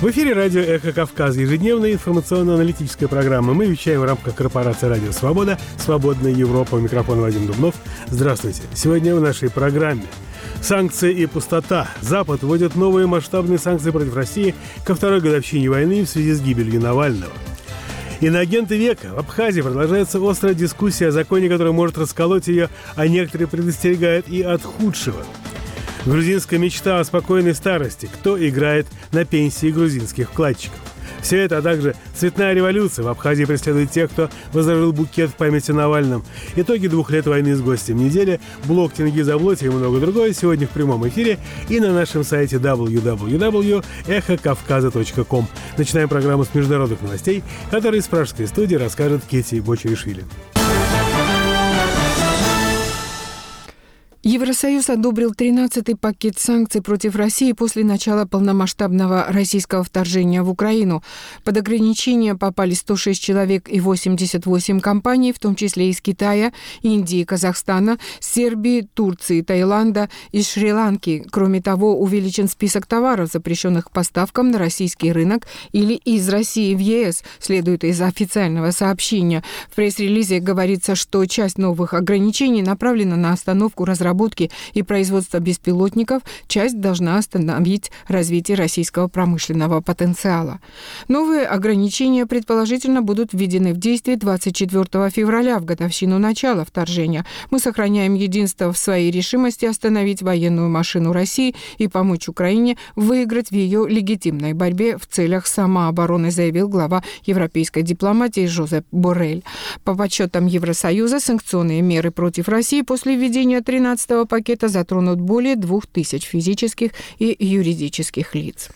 В эфире радио «Эхо Кавказ», ежедневная информационно-аналитическая программа. Мы вещаем в рамках корпорации «Радио Свобода», «Свободная Европа». Микрофон Вадим Дубнов. Здравствуйте. Сегодня в нашей программе Санкции и пустота. Запад вводит новые масштабные санкции против России ко второй годовщине войны в связи с гибелью Навального. Иноагенты века. В Абхазии продолжается острая дискуссия о законе, который может расколоть ее, а некоторые предостерегают и от худшего – Грузинская мечта о спокойной старости. Кто играет на пенсии грузинских вкладчиков? Все это, а также цветная революция в Абхазии преследует тех, кто возложил букет в памяти Навальном. Итоги двух лет войны с гостем недели, блок Тенгиза и много другое сегодня в прямом эфире и на нашем сайте www.эхокавказа.ком. Начинаем программу с международных новостей, которые из пражской студии расскажет Кетти Бочеришвили. Евросоюз одобрил 13-й пакет санкций против России после начала полномасштабного российского вторжения в Украину. Под ограничения попали 106 человек и 88 компаний, в том числе из Китая, Индии, Казахстана, Сербии, Турции, Таиланда и Шри-Ланки. Кроме того, увеличен список товаров, запрещенных поставкам на российский рынок или из России в ЕС, следует из официального сообщения. В пресс-релизе говорится, что часть новых ограничений направлена на остановку разработки разработки и производства беспилотников, часть должна остановить развитие российского промышленного потенциала. Новые ограничения, предположительно, будут введены в действие 24 февраля, в годовщину начала вторжения. Мы сохраняем единство в своей решимости остановить военную машину России и помочь Украине выиграть в ее легитимной борьбе в целях самообороны, заявил глава европейской дипломатии Жозеп Боррель. По подсчетам Евросоюза, санкционные меры против России после введения 13 15 пакета затронут более 2000 физических и юридических лиц.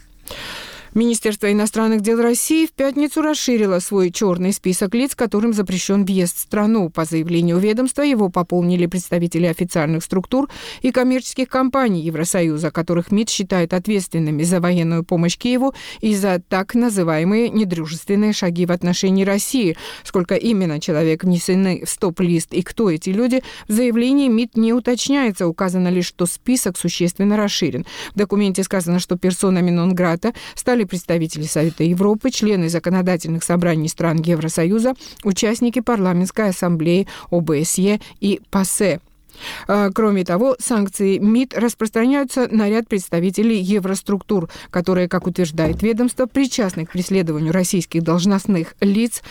Министерство иностранных дел России в пятницу расширило свой черный список лиц, которым запрещен въезд в страну. По заявлению ведомства его пополнили представители официальных структур и коммерческих компаний Евросоюза, которых МИД считает ответственными за военную помощь Киеву и за так называемые недружественные шаги в отношении России. Сколько именно человек внесены в стоп-лист и кто эти люди, в заявлении МИД не уточняется. Указано лишь, что список существенно расширен. В документе сказано, что персонами нон-грата стали стали представители Совета Европы, члены законодательных собраний стран Евросоюза, участники парламентской ассамблеи ОБСЕ и ПАСЕ. А, кроме того, санкции МИД распространяются на ряд представителей евроструктур, которые, как утверждает ведомство, причастны к преследованию российских должностных лиц,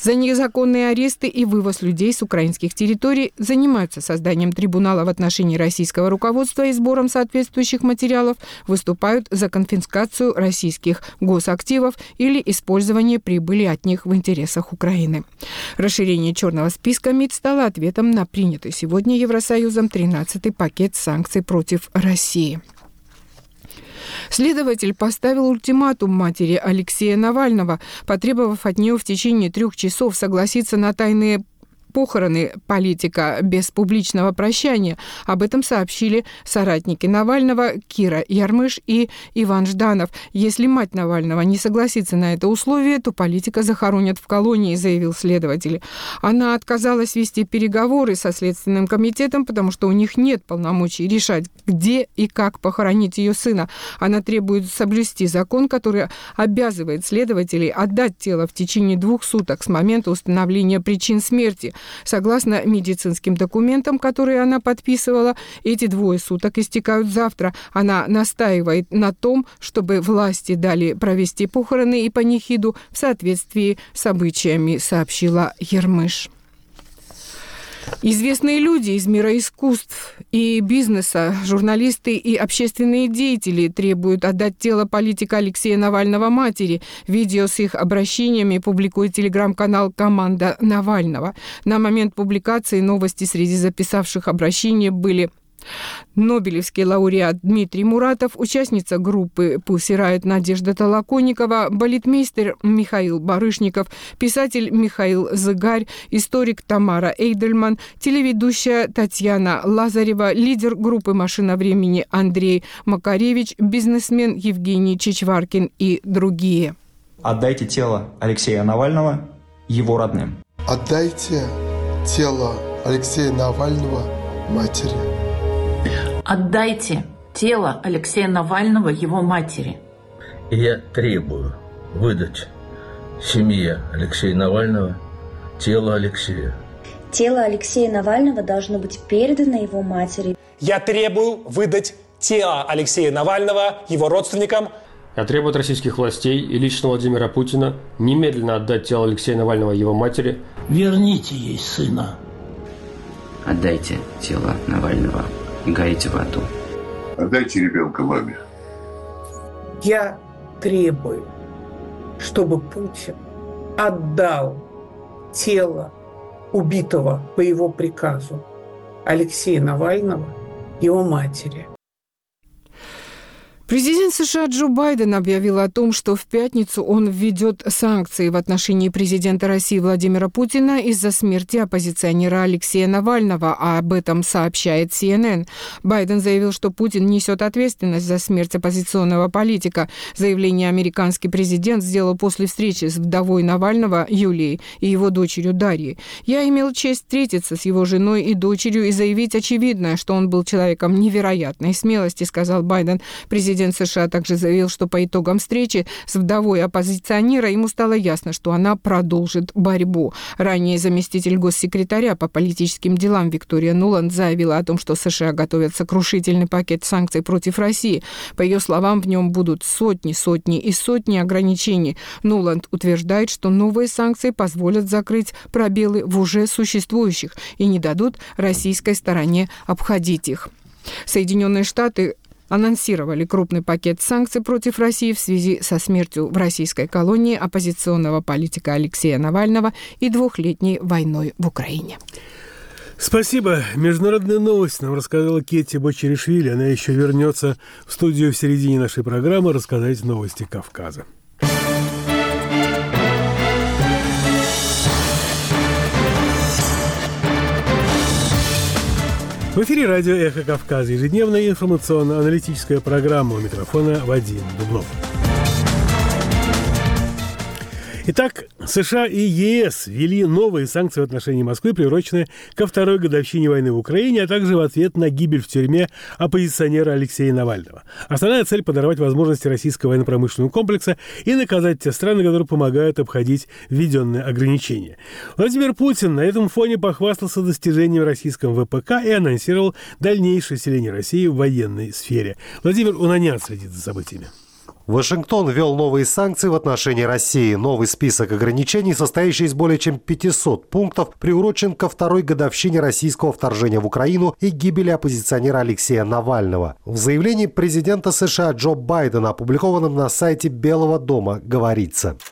за незаконные аресты и вывоз людей с украинских территорий занимаются созданием трибунала в отношении российского руководства и сбором соответствующих материалов, выступают за конфискацию российских госактивов или использование прибыли от них в интересах Украины. Расширение черного списка МИД стало ответом на принятый сегодня Евросоюзом 13-й пакет санкций против России. Следователь поставил ультиматум матери Алексея Навального, потребовав от нее в течение трех часов согласиться на тайные похороны политика без публичного прощания. Об этом сообщили соратники Навального Кира Ярмыш и Иван Жданов. Если мать Навального не согласится на это условие, то политика захоронят в колонии, заявил следователь. Она отказалась вести переговоры со Следственным комитетом, потому что у них нет полномочий решать, где и как похоронить ее сына. Она требует соблюсти закон, который обязывает следователей отдать тело в течение двух суток с момента установления причин смерти. Согласно медицинским документам, которые она подписывала, эти двое суток истекают завтра. Она настаивает на том, чтобы власти дали провести похороны и панихиду в соответствии с обычаями, сообщила Ермыш. Известные люди из мира искусств и бизнеса, журналисты и общественные деятели требуют отдать тело политика Алексея Навального матери. Видео с их обращениями публикует телеграм-канал «Команда Навального». На момент публикации новости среди записавших обращения были Нобелевский лауреат Дмитрий Муратов, участница группы «Пусси Райт» Надежда Толоконникова, балетмейстер Михаил Барышников, писатель Михаил Зыгарь, историк Тамара Эйдельман, телеведущая Татьяна Лазарева, лидер группы «Машина времени» Андрей Макаревич, бизнесмен Евгений Чичваркин и другие. Отдайте тело Алексея Навального его родным. Отдайте тело Алексея Навального матери. Отдайте тело Алексея Навального его матери. И я требую выдать семье Алексея Навального тело Алексея. Тело Алексея Навального должно быть передано его матери. Я требую выдать тело Алексея Навального его родственникам. Я требую от российских властей и лично Владимира Путина немедленно отдать тело Алексея Навального его матери. Верните ей сына. Отдайте тело Навального горите в аду. Отдайте ребенка маме. Я требую, чтобы Путин отдал тело убитого по его приказу Алексея Навального его матери. Президент США Джо Байден объявил о том, что в пятницу он введет санкции в отношении президента России Владимира Путина из-за смерти оппозиционера Алексея Навального, а об этом сообщает CNN. Байден заявил, что Путин несет ответственность за смерть оппозиционного политика. Заявление американский президент сделал после встречи с вдовой Навального Юлией и его дочерью Дарьей. «Я имел честь встретиться с его женой и дочерью и заявить очевидное, что он был человеком невероятной смелости», сказал Байден. Президент Президент США также заявил, что по итогам встречи с вдовой оппозиционера ему стало ясно, что она продолжит борьбу. Ранее заместитель госсекретаря по политическим делам Виктория Нуланд заявила о том, что США готовят сокрушительный пакет санкций против России. По ее словам, в нем будут сотни, сотни и сотни ограничений. Нуланд утверждает, что новые санкции позволят закрыть пробелы в уже существующих и не дадут российской стороне обходить их. Соединенные Штаты анонсировали крупный пакет санкций против России в связи со смертью в российской колонии оппозиционного политика Алексея Навального и двухлетней войной в Украине. Спасибо. Международная новость нам рассказала Кетти Бочеришвили. Она еще вернется в студию в середине нашей программы рассказать новости Кавказа. В эфире радио «Эхо Кавказа» ежедневная информационно-аналитическая программа у микрофона Вадим Дубнов. Итак, США и ЕС ввели новые санкции в отношении Москвы, приуроченные ко второй годовщине войны в Украине, а также в ответ на гибель в тюрьме оппозиционера Алексея Навального. Основная цель – подорвать возможности российского военно-промышленного комплекса и наказать те страны, которые помогают обходить введенные ограничения. Владимир Путин на этом фоне похвастался достижением российского ВПК и анонсировал дальнейшее селение России в военной сфере. Владимир Унанян следит за событиями. Вашингтон ввел новые санкции в отношении России. Новый список ограничений, состоящий из более чем 500 пунктов, приурочен ко второй годовщине российского вторжения в Украину и гибели оппозиционера Алексея Навального. В заявлении президента США Джо Байдена, опубликованном на сайте Белого дома, говорится –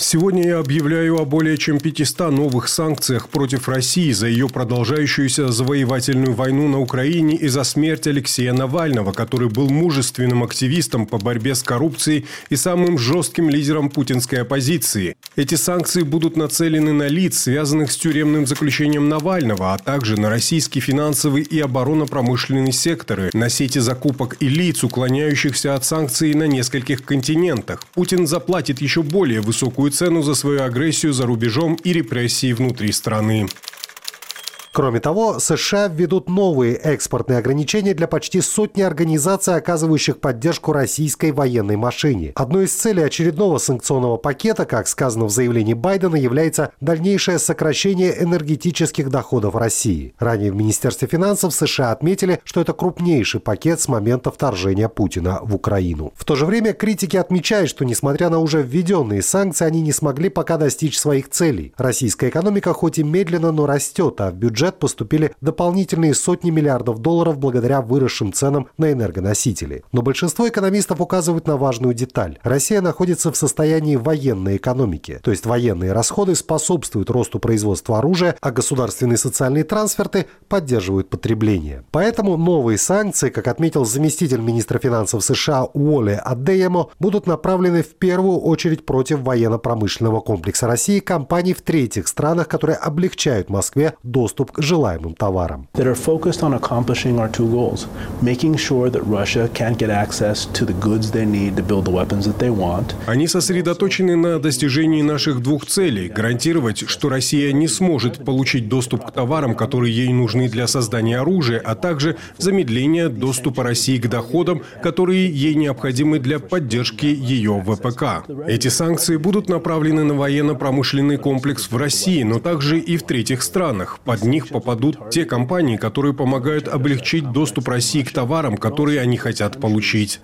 Сегодня я объявляю о более чем 500 новых санкциях против России за ее продолжающуюся завоевательную войну на Украине и за смерть Алексея Навального, который был мужественным активистом по борьбе с коррупцией и самым жестким лидером путинской оппозиции. Эти санкции будут нацелены на лиц, связанных с тюремным заключением Навального, а также на российский финансовый и оборонно-промышленный секторы, на сети закупок и лиц, уклоняющихся от санкций на нескольких континентах. Путин заплатит еще более высокую цену за свою агрессию за рубежом и репрессии внутри страны. Кроме того, США введут новые экспортные ограничения для почти сотни организаций, оказывающих поддержку российской военной машине. Одной из целей очередного санкционного пакета, как сказано в заявлении Байдена, является дальнейшее сокращение энергетических доходов России. Ранее в Министерстве финансов США отметили, что это крупнейший пакет с момента вторжения Путина в Украину. В то же время критики отмечают, что несмотря на уже введенные санкции, они не смогли пока достичь своих целей. Российская экономика хоть и медленно, но растет, а в бюджет бюджет поступили дополнительные сотни миллиардов долларов благодаря выросшим ценам на энергоносители. Но большинство экономистов указывают на важную деталь. Россия находится в состоянии военной экономики, то есть военные расходы способствуют росту производства оружия, а государственные социальные трансферты поддерживают потребление. Поэтому новые санкции, как отметил заместитель министра финансов США Уолли Адеямо, будут направлены в первую очередь против военно-промышленного комплекса России компаний в третьих странах, которые облегчают Москве доступ доступ к желаемым товарам. Они сосредоточены на достижении наших двух целей – гарантировать, что Россия не сможет получить доступ к товарам, которые ей нужны для создания оружия, а также замедление доступа России к доходам, которые ей необходимы для поддержки ее ВПК. Эти санкции будут направлены на военно-промышленный комплекс в России, но также и в третьих странах. Под них попадут те компании, которые помогают облегчить доступ России к товарам, которые они хотят получить.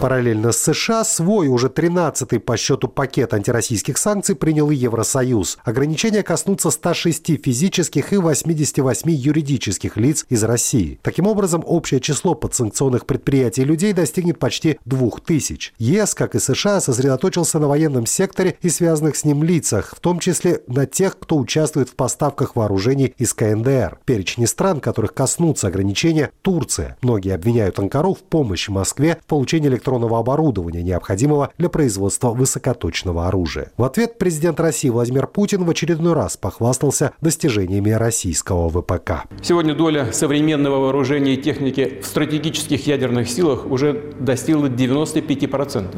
Параллельно с США свой уже 13-й по счету пакет антироссийских санкций принял и Евросоюз. Ограничения коснутся 106 физических и 88 юридических лиц из России. Таким образом, общее число подсанкционных предприятий и людей достигнет почти 2000. ЕС, как и США, сосредоточился на военном секторе и связанных с ним лицах, в том числе на тех, кто участвует в поставках вооружений из КНДР. Перечни стран, которых коснутся ограничения – Турция. Многие обвиняют Анкару в помощи Москве в получении электронного оборудования, необходимого для производства высокоточного оружия. В ответ президент России Владимир Путин в очередной раз похвастался достижениями российского ВПК. Сегодня доля современного вооружения и техники в стратегических ядерных силах уже достигла 95%,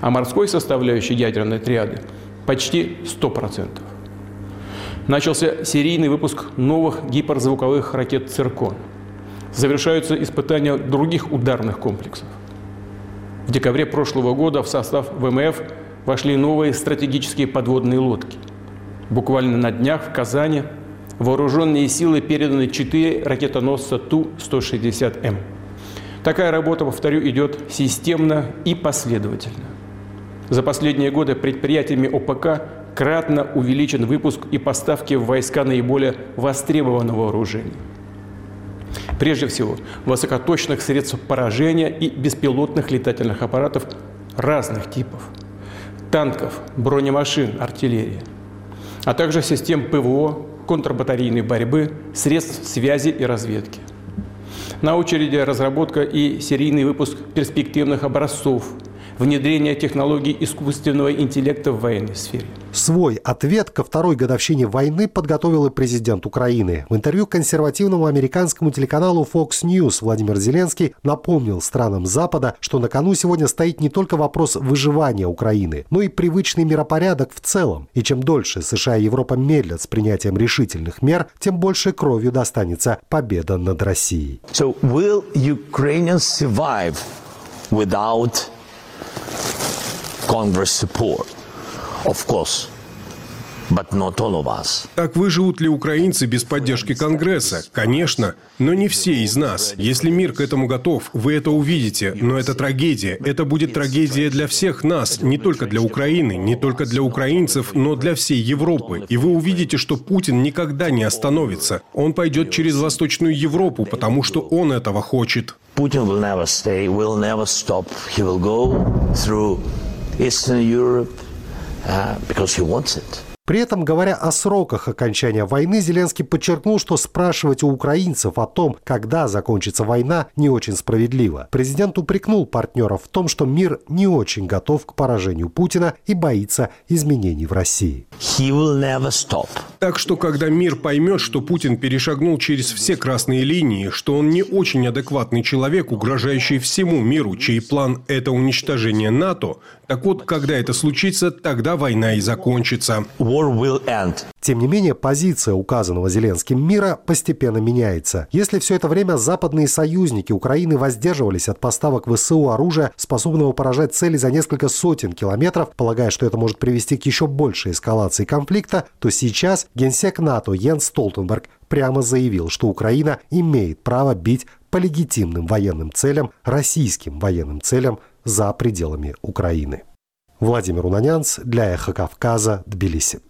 а морской составляющей ядерной триады почти 100%. Начался серийный выпуск новых гиперзвуковых ракет «Циркон». Завершаются испытания других ударных комплексов. В декабре прошлого года в состав ВМФ вошли новые стратегические подводные лодки. Буквально на днях в Казани вооруженные силы переданы 4 ракетоносца Ту-160М. Такая работа, повторю, идет системно и последовательно. За последние годы предприятиями ОПК кратно увеличен выпуск и поставки в войска наиболее востребованного вооружения. Прежде всего, высокоточных средств поражения и беспилотных летательных аппаратов разных типов, танков, бронемашин, артиллерии, а также систем ПВО, контрбатарейной борьбы, средств связи и разведки. На очереди разработка и серийный выпуск перспективных образцов – внедрение технологий искусственного интеллекта в военной сфере. Свой ответ ко второй годовщине войны подготовил и президент Украины. В интервью консервативному американскому телеканалу Fox News Владимир Зеленский напомнил странам Запада, что на кону сегодня стоит не только вопрос выживания Украины, но и привычный миропорядок в целом. И чем дольше США и Европа медлят с принятием решительных мер, тем больше кровью достанется победа над Россией. So will Ukrainians survive without Congress support, of course. But not all of us. Так выживут ли украинцы без поддержки Конгресса? Конечно, но не все из нас. Если мир к этому готов, вы это увидите. Но это трагедия. Это будет трагедия для всех нас, не только для Украины, не только для украинцев, но для всей Европы. И вы увидите, что Путин никогда не остановится. Он пойдет через Восточную Европу, потому что он этого хочет. Putin will never stay, will never stop. He will go through Eastern Europe uh, because he wants it. При этом, говоря о сроках окончания войны, Зеленский подчеркнул, что спрашивать у украинцев о том, когда закончится война, не очень справедливо. Президент упрекнул партнеров в том, что мир не очень готов к поражению Путина и боится изменений в России. He will never stop. Так что, когда мир поймет, что Путин перешагнул через все красные линии, что он не очень адекватный человек, угрожающий всему миру, чей план – это уничтожение НАТО, так вот, когда это случится, тогда война и закончится. War will end. Тем не менее, позиция указанного Зеленским мира постепенно меняется. Если все это время западные союзники Украины воздерживались от поставок ВСУ оружия, способного поражать цели за несколько сотен километров, полагая, что это может привести к еще большей эскалации конфликта, то сейчас генсек НАТО Йенс Столтенберг прямо заявил, что Украина имеет право бить по легитимным военным целям, российским военным целям за пределами Украины. Владимир Унанянц для «Эхо Кавказа», Тбилиси.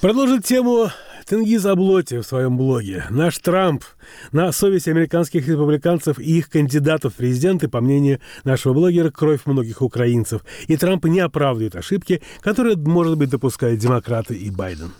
Продолжит тему Тенгиз Аблоти в своем блоге. Наш Трамп на совесть американских республиканцев и их кандидатов в президенты, по мнению нашего блогера, кровь многих украинцев. И Трамп не оправдывает ошибки, которые, может быть, допускают демократы и Байден.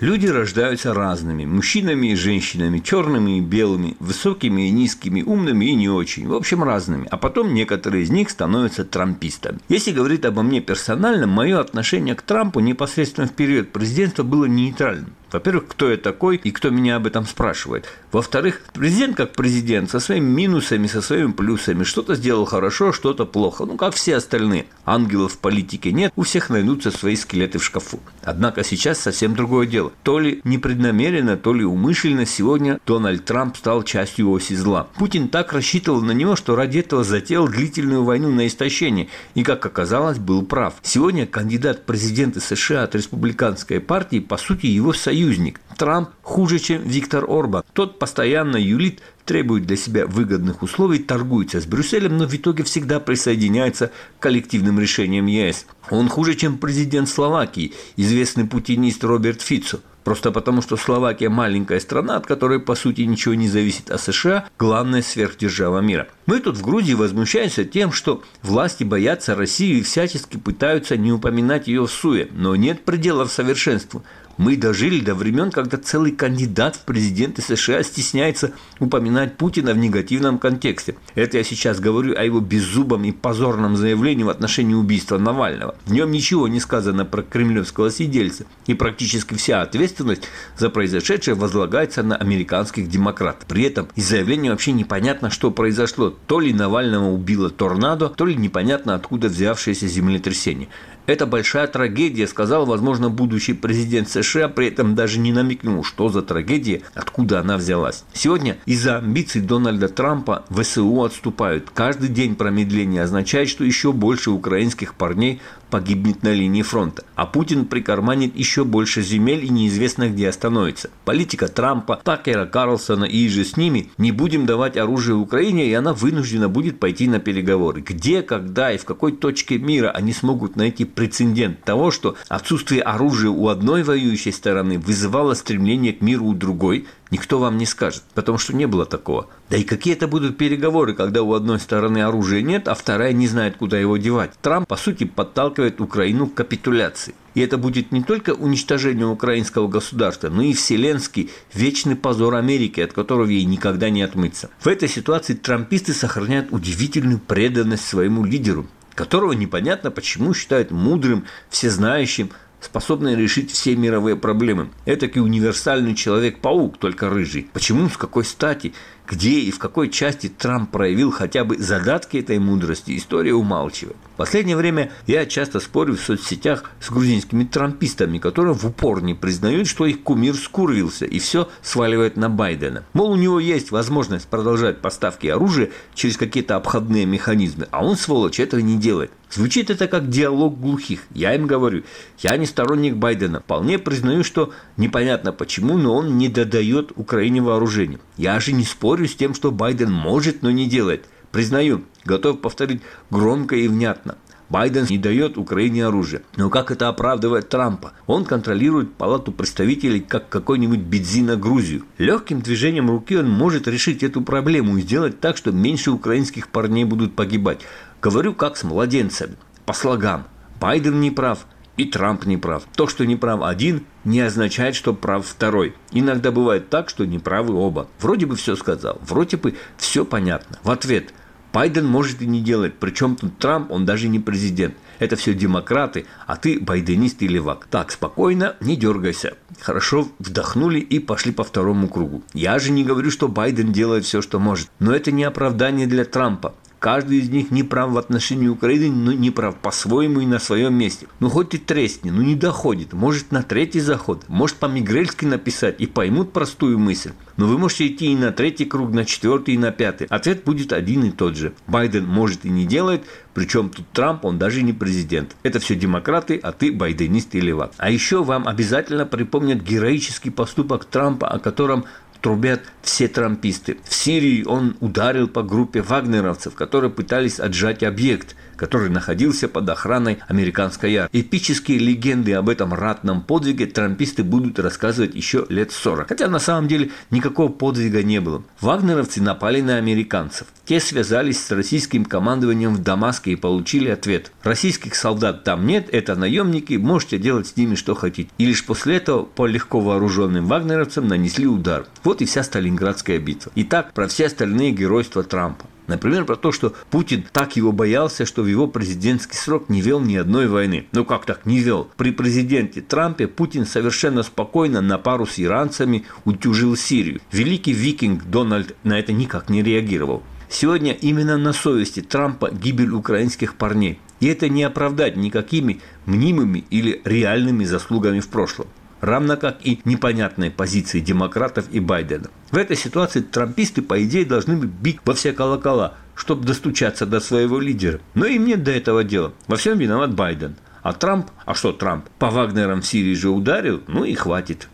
Люди рождаются разными, мужчинами и женщинами, черными и белыми, высокими и низкими, умными и не очень, в общем разными, а потом некоторые из них становятся трампистами. Если говорить обо мне персонально, мое отношение к Трампу непосредственно в период президентства было нейтральным. Во-первых, кто я такой и кто меня об этом спрашивает. Во-вторых, президент как президент со своими минусами, со своими плюсами. Что-то сделал хорошо, что-то плохо. Ну, как все остальные. Ангелов в политике нет, у всех найдутся свои скелеты в шкафу. Однако сейчас совсем другое дело. То ли непреднамеренно, то ли умышленно сегодня Дональд Трамп стал частью оси зла. Путин так рассчитывал на него, что ради этого затеял длительную войну на истощение. И, как оказалось, был прав. Сегодня кандидат в президенты США от республиканской партии, по сути, его союз союзник. Трамп хуже, чем Виктор Орбан. Тот постоянно юлит, требует для себя выгодных условий, торгуется с Брюсселем, но в итоге всегда присоединяется к коллективным решениям ЕС. Он хуже, чем президент Словакии, известный путинист Роберт Фицо. Просто потому, что Словакия маленькая страна, от которой, по сути, ничего не зависит, а США – главная сверхдержава мира. Мы тут в Грузии возмущаемся тем, что власти боятся России и всячески пытаются не упоминать ее в СУЕ, но нет пределов совершенству. Мы дожили до времен, когда целый кандидат в президенты США стесняется упоминать Путина в негативном контексте. Это я сейчас говорю о его беззубом и позорном заявлении в отношении убийства Навального. В нем ничего не сказано про кремлевского сидельца, и практически вся ответственность за произошедшее возлагается на американских демократов. При этом из заявления вообще непонятно, что произошло. То ли Навального убило торнадо, то ли непонятно откуда взявшееся землетрясение. Это большая трагедия, сказал, возможно, будущий президент США, при этом даже не намекнул, что за трагедия, откуда она взялась. Сегодня из-за амбиций Дональда Трампа ВСУ отступают. Каждый день промедления означает, что еще больше украинских парней погибнет на линии фронта, а Путин прикарманит еще больше земель и неизвестно где остановится. Политика Трампа, Такера Карлсона и же с ними не будем давать оружие Украине, и она вынуждена будет пойти на переговоры. Где, когда и в какой точке мира они смогут найти прецедент того, что отсутствие оружия у одной воюющей стороны вызывало стремление к миру у другой, никто вам не скажет, потому что не было такого. Да и какие это будут переговоры, когда у одной стороны оружия нет, а вторая не знает, куда его девать. Трамп, по сути, подталкивает Украину к капитуляции. И это будет не только уничтожение украинского государства, но и вселенский вечный позор Америки, от которого ей никогда не отмыться. В этой ситуации трамписты сохраняют удивительную преданность своему лидеру, которого непонятно почему считают мудрым, всезнающим, способный решить все мировые проблемы. Это и универсальный человек-паук, только рыжий. Почему, с какой стати где и в какой части Трамп проявил хотя бы задатки этой мудрости, история умалчивает. В последнее время я часто спорю в соцсетях с грузинскими трампистами, которые в упор не признают, что их кумир скурвился и все сваливает на Байдена. Мол, у него есть возможность продолжать поставки оружия через какие-то обходные механизмы, а он, сволочь, этого не делает. Звучит это как диалог глухих. Я им говорю, я не сторонник Байдена. Вполне признаю, что непонятно почему, но он не додает Украине вооружения. Я же не спорю с тем, что Байден может, но не делает. Признаю, готов повторить громко и внятно. Байден не дает Украине оружие. Но как это оправдывает Трампа? Он контролирует палату представителей, как какой-нибудь бензина Грузию. Легким движением руки он может решить эту проблему и сделать так, что меньше украинских парней будут погибать. Говорю как с младенцами, по слогам. Байден не прав, и Трамп не прав. То, что не прав один, не означает, что прав второй. Иногда бывает так, что не правы оба. Вроде бы все сказал, вроде бы все понятно. В ответ Байден может и не делать, причем тут Трамп, он даже не президент. Это все демократы, а ты байденист и левак. Так, спокойно, не дергайся. Хорошо вдохнули и пошли по второму кругу. Я же не говорю, что Байден делает все, что может. Но это не оправдание для Трампа. Каждый из них не прав в отношении Украины, но не прав по-своему и на своем месте. Ну хоть и тресни, ну не доходит. Может на третий заход, может по-мигрельски написать и поймут простую мысль. Но вы можете идти и на третий круг, на четвертый и на пятый. Ответ будет один и тот же. Байден может и не делает, причем тут Трамп, он даже не президент. Это все демократы, а ты байденист и левак. А еще вам обязательно припомнят героический поступок Трампа, о котором трубят все трамписты. В Сирии он ударил по группе вагнеровцев, которые пытались отжать объект – который находился под охраной американской армии. Эпические легенды об этом ратном подвиге трамписты будут рассказывать еще лет 40. Хотя на самом деле никакого подвига не было. Вагнеровцы напали на американцев. Те связались с российским командованием в Дамаске и получили ответ. Российских солдат там нет, это наемники, можете делать с ними что хотите. И лишь после этого по легко вооруженным вагнеровцам нанесли удар. Вот и вся Сталинградская битва. Итак, про все остальные геройства Трампа. Например, про то, что Путин так его боялся, что в его президентский срок не вел ни одной войны. Ну как так не вел? При президенте Трампе Путин совершенно спокойно на пару с иранцами утюжил Сирию. Великий викинг Дональд на это никак не реагировал. Сегодня именно на совести Трампа гибель украинских парней. И это не оправдать никакими мнимыми или реальными заслугами в прошлом равно как и непонятной позиции демократов и Байдена. В этой ситуации трамписты, по идее, должны бить во все колокола, чтобы достучаться до своего лидера. Но им нет до этого дела. Во всем виноват Байден. А Трамп, а что Трамп, по Вагнерам в Сирии же ударил, ну и хватит.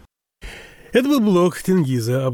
Это был блог Тенгиза о.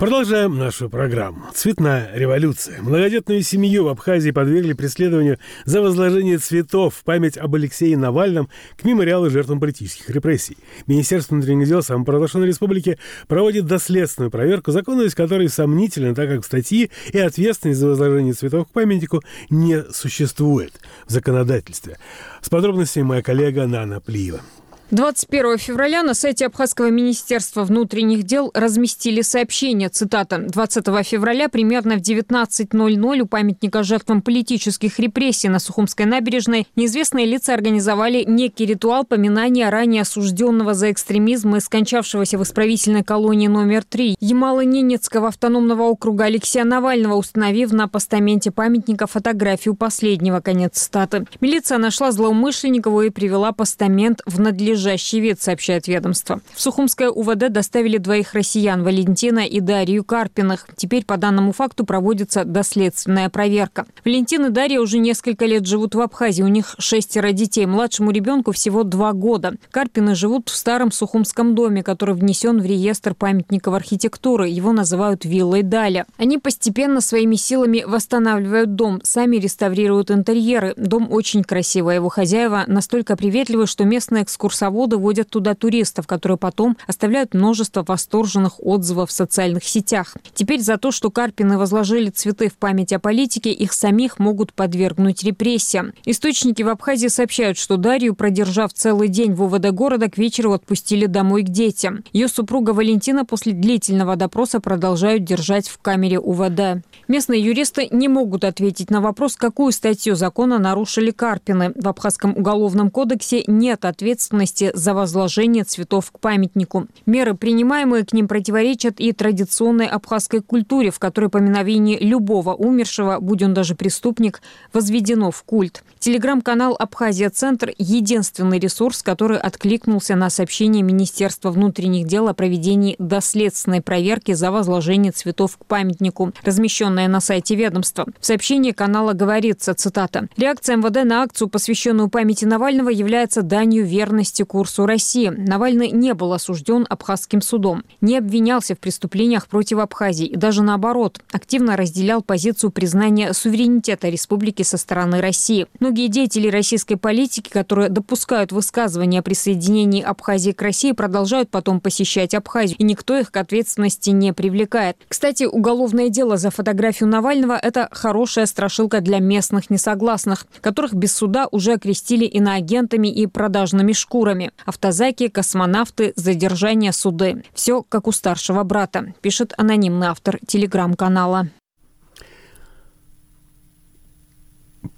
Продолжаем нашу программу. Цветная революция. Многодетную семью в Абхазии подвергли преследованию за возложение цветов в память об Алексее Навальном к мемориалу жертвам политических репрессий. Министерство внутренних дел самопровозглашенной республики проводит доследственную проверку, законность которой сомнительна, так как в статье и ответственность за возложение цветов к памятнику не существует в законодательстве. С подробностями моя коллега Нана Плиева. 21 февраля на сайте Абхазского министерства внутренних дел разместили сообщение, цитата, «20 февраля примерно в 19.00 у памятника жертвам политических репрессий на Сухумской набережной неизвестные лица организовали некий ритуал поминания ранее осужденного за экстремизм и скончавшегося в исправительной колонии номер 3 Ямало-Ненецкого автономного округа Алексея Навального, установив на постаменте памятника фотографию последнего, конец цитаты. Милиция нашла злоумышленников и привела постамент в надлежащее надлежащий вид, сообщает ведомство. В Сухумское УВД доставили двоих россиян – Валентина и Дарью Карпиных. Теперь по данному факту проводится доследственная проверка. Валентин и Дарья уже несколько лет живут в Абхазии. У них шестеро детей. Младшему ребенку всего два года. Карпины живут в старом Сухумском доме, который внесен в реестр памятников архитектуры. Его называют виллой Даля. Они постепенно своими силами восстанавливают дом, сами реставрируют интерьеры. Дом очень красивый. Его хозяева настолько приветливы, что местные экскурсоводы экскурсоводы водят туда туристов, которые потом оставляют множество восторженных отзывов в социальных сетях. Теперь за то, что Карпины возложили цветы в память о политике, их самих могут подвергнуть репрессиям. Источники в Абхазии сообщают, что Дарью, продержав целый день в УВД города, к вечеру отпустили домой к детям. Ее супруга Валентина после длительного допроса продолжают держать в камере УВД. Местные юристы не могут ответить на вопрос, какую статью закона нарушили Карпины. В Абхазском уголовном кодексе нет ответственности ответственности за возложение цветов к памятнику. Меры, принимаемые к ним, противоречат и традиционной абхазской культуре, в которой поминовение любого умершего, будь он даже преступник, возведено в культ. Телеграм-канал «Абхазия-центр» – единственный ресурс, который откликнулся на сообщение Министерства внутренних дел о проведении доследственной проверки за возложение цветов к памятнику, размещенное на сайте ведомства. В сообщении канала говорится, цитата, «Реакция МВД на акцию, посвященную памяти Навального, является данью верности курсу России. Навальный не был осужден Абхазским судом, не обвинялся в преступлениях против Абхазии и даже наоборот, активно разделял позицию признания суверенитета республики со стороны России. Многие деятели российской политики, которые допускают высказывания о присоединении Абхазии к России, продолжают потом посещать Абхазию, и никто их к ответственности не привлекает. Кстати, уголовное дело за фотографию Навального – это хорошая страшилка для местных несогласных, которых без суда уже окрестили иноагентами и продажными шкурами делами. Автозаки, космонавты, задержание, суды. Все как у старшего брата, пишет анонимный автор телеграм-канала.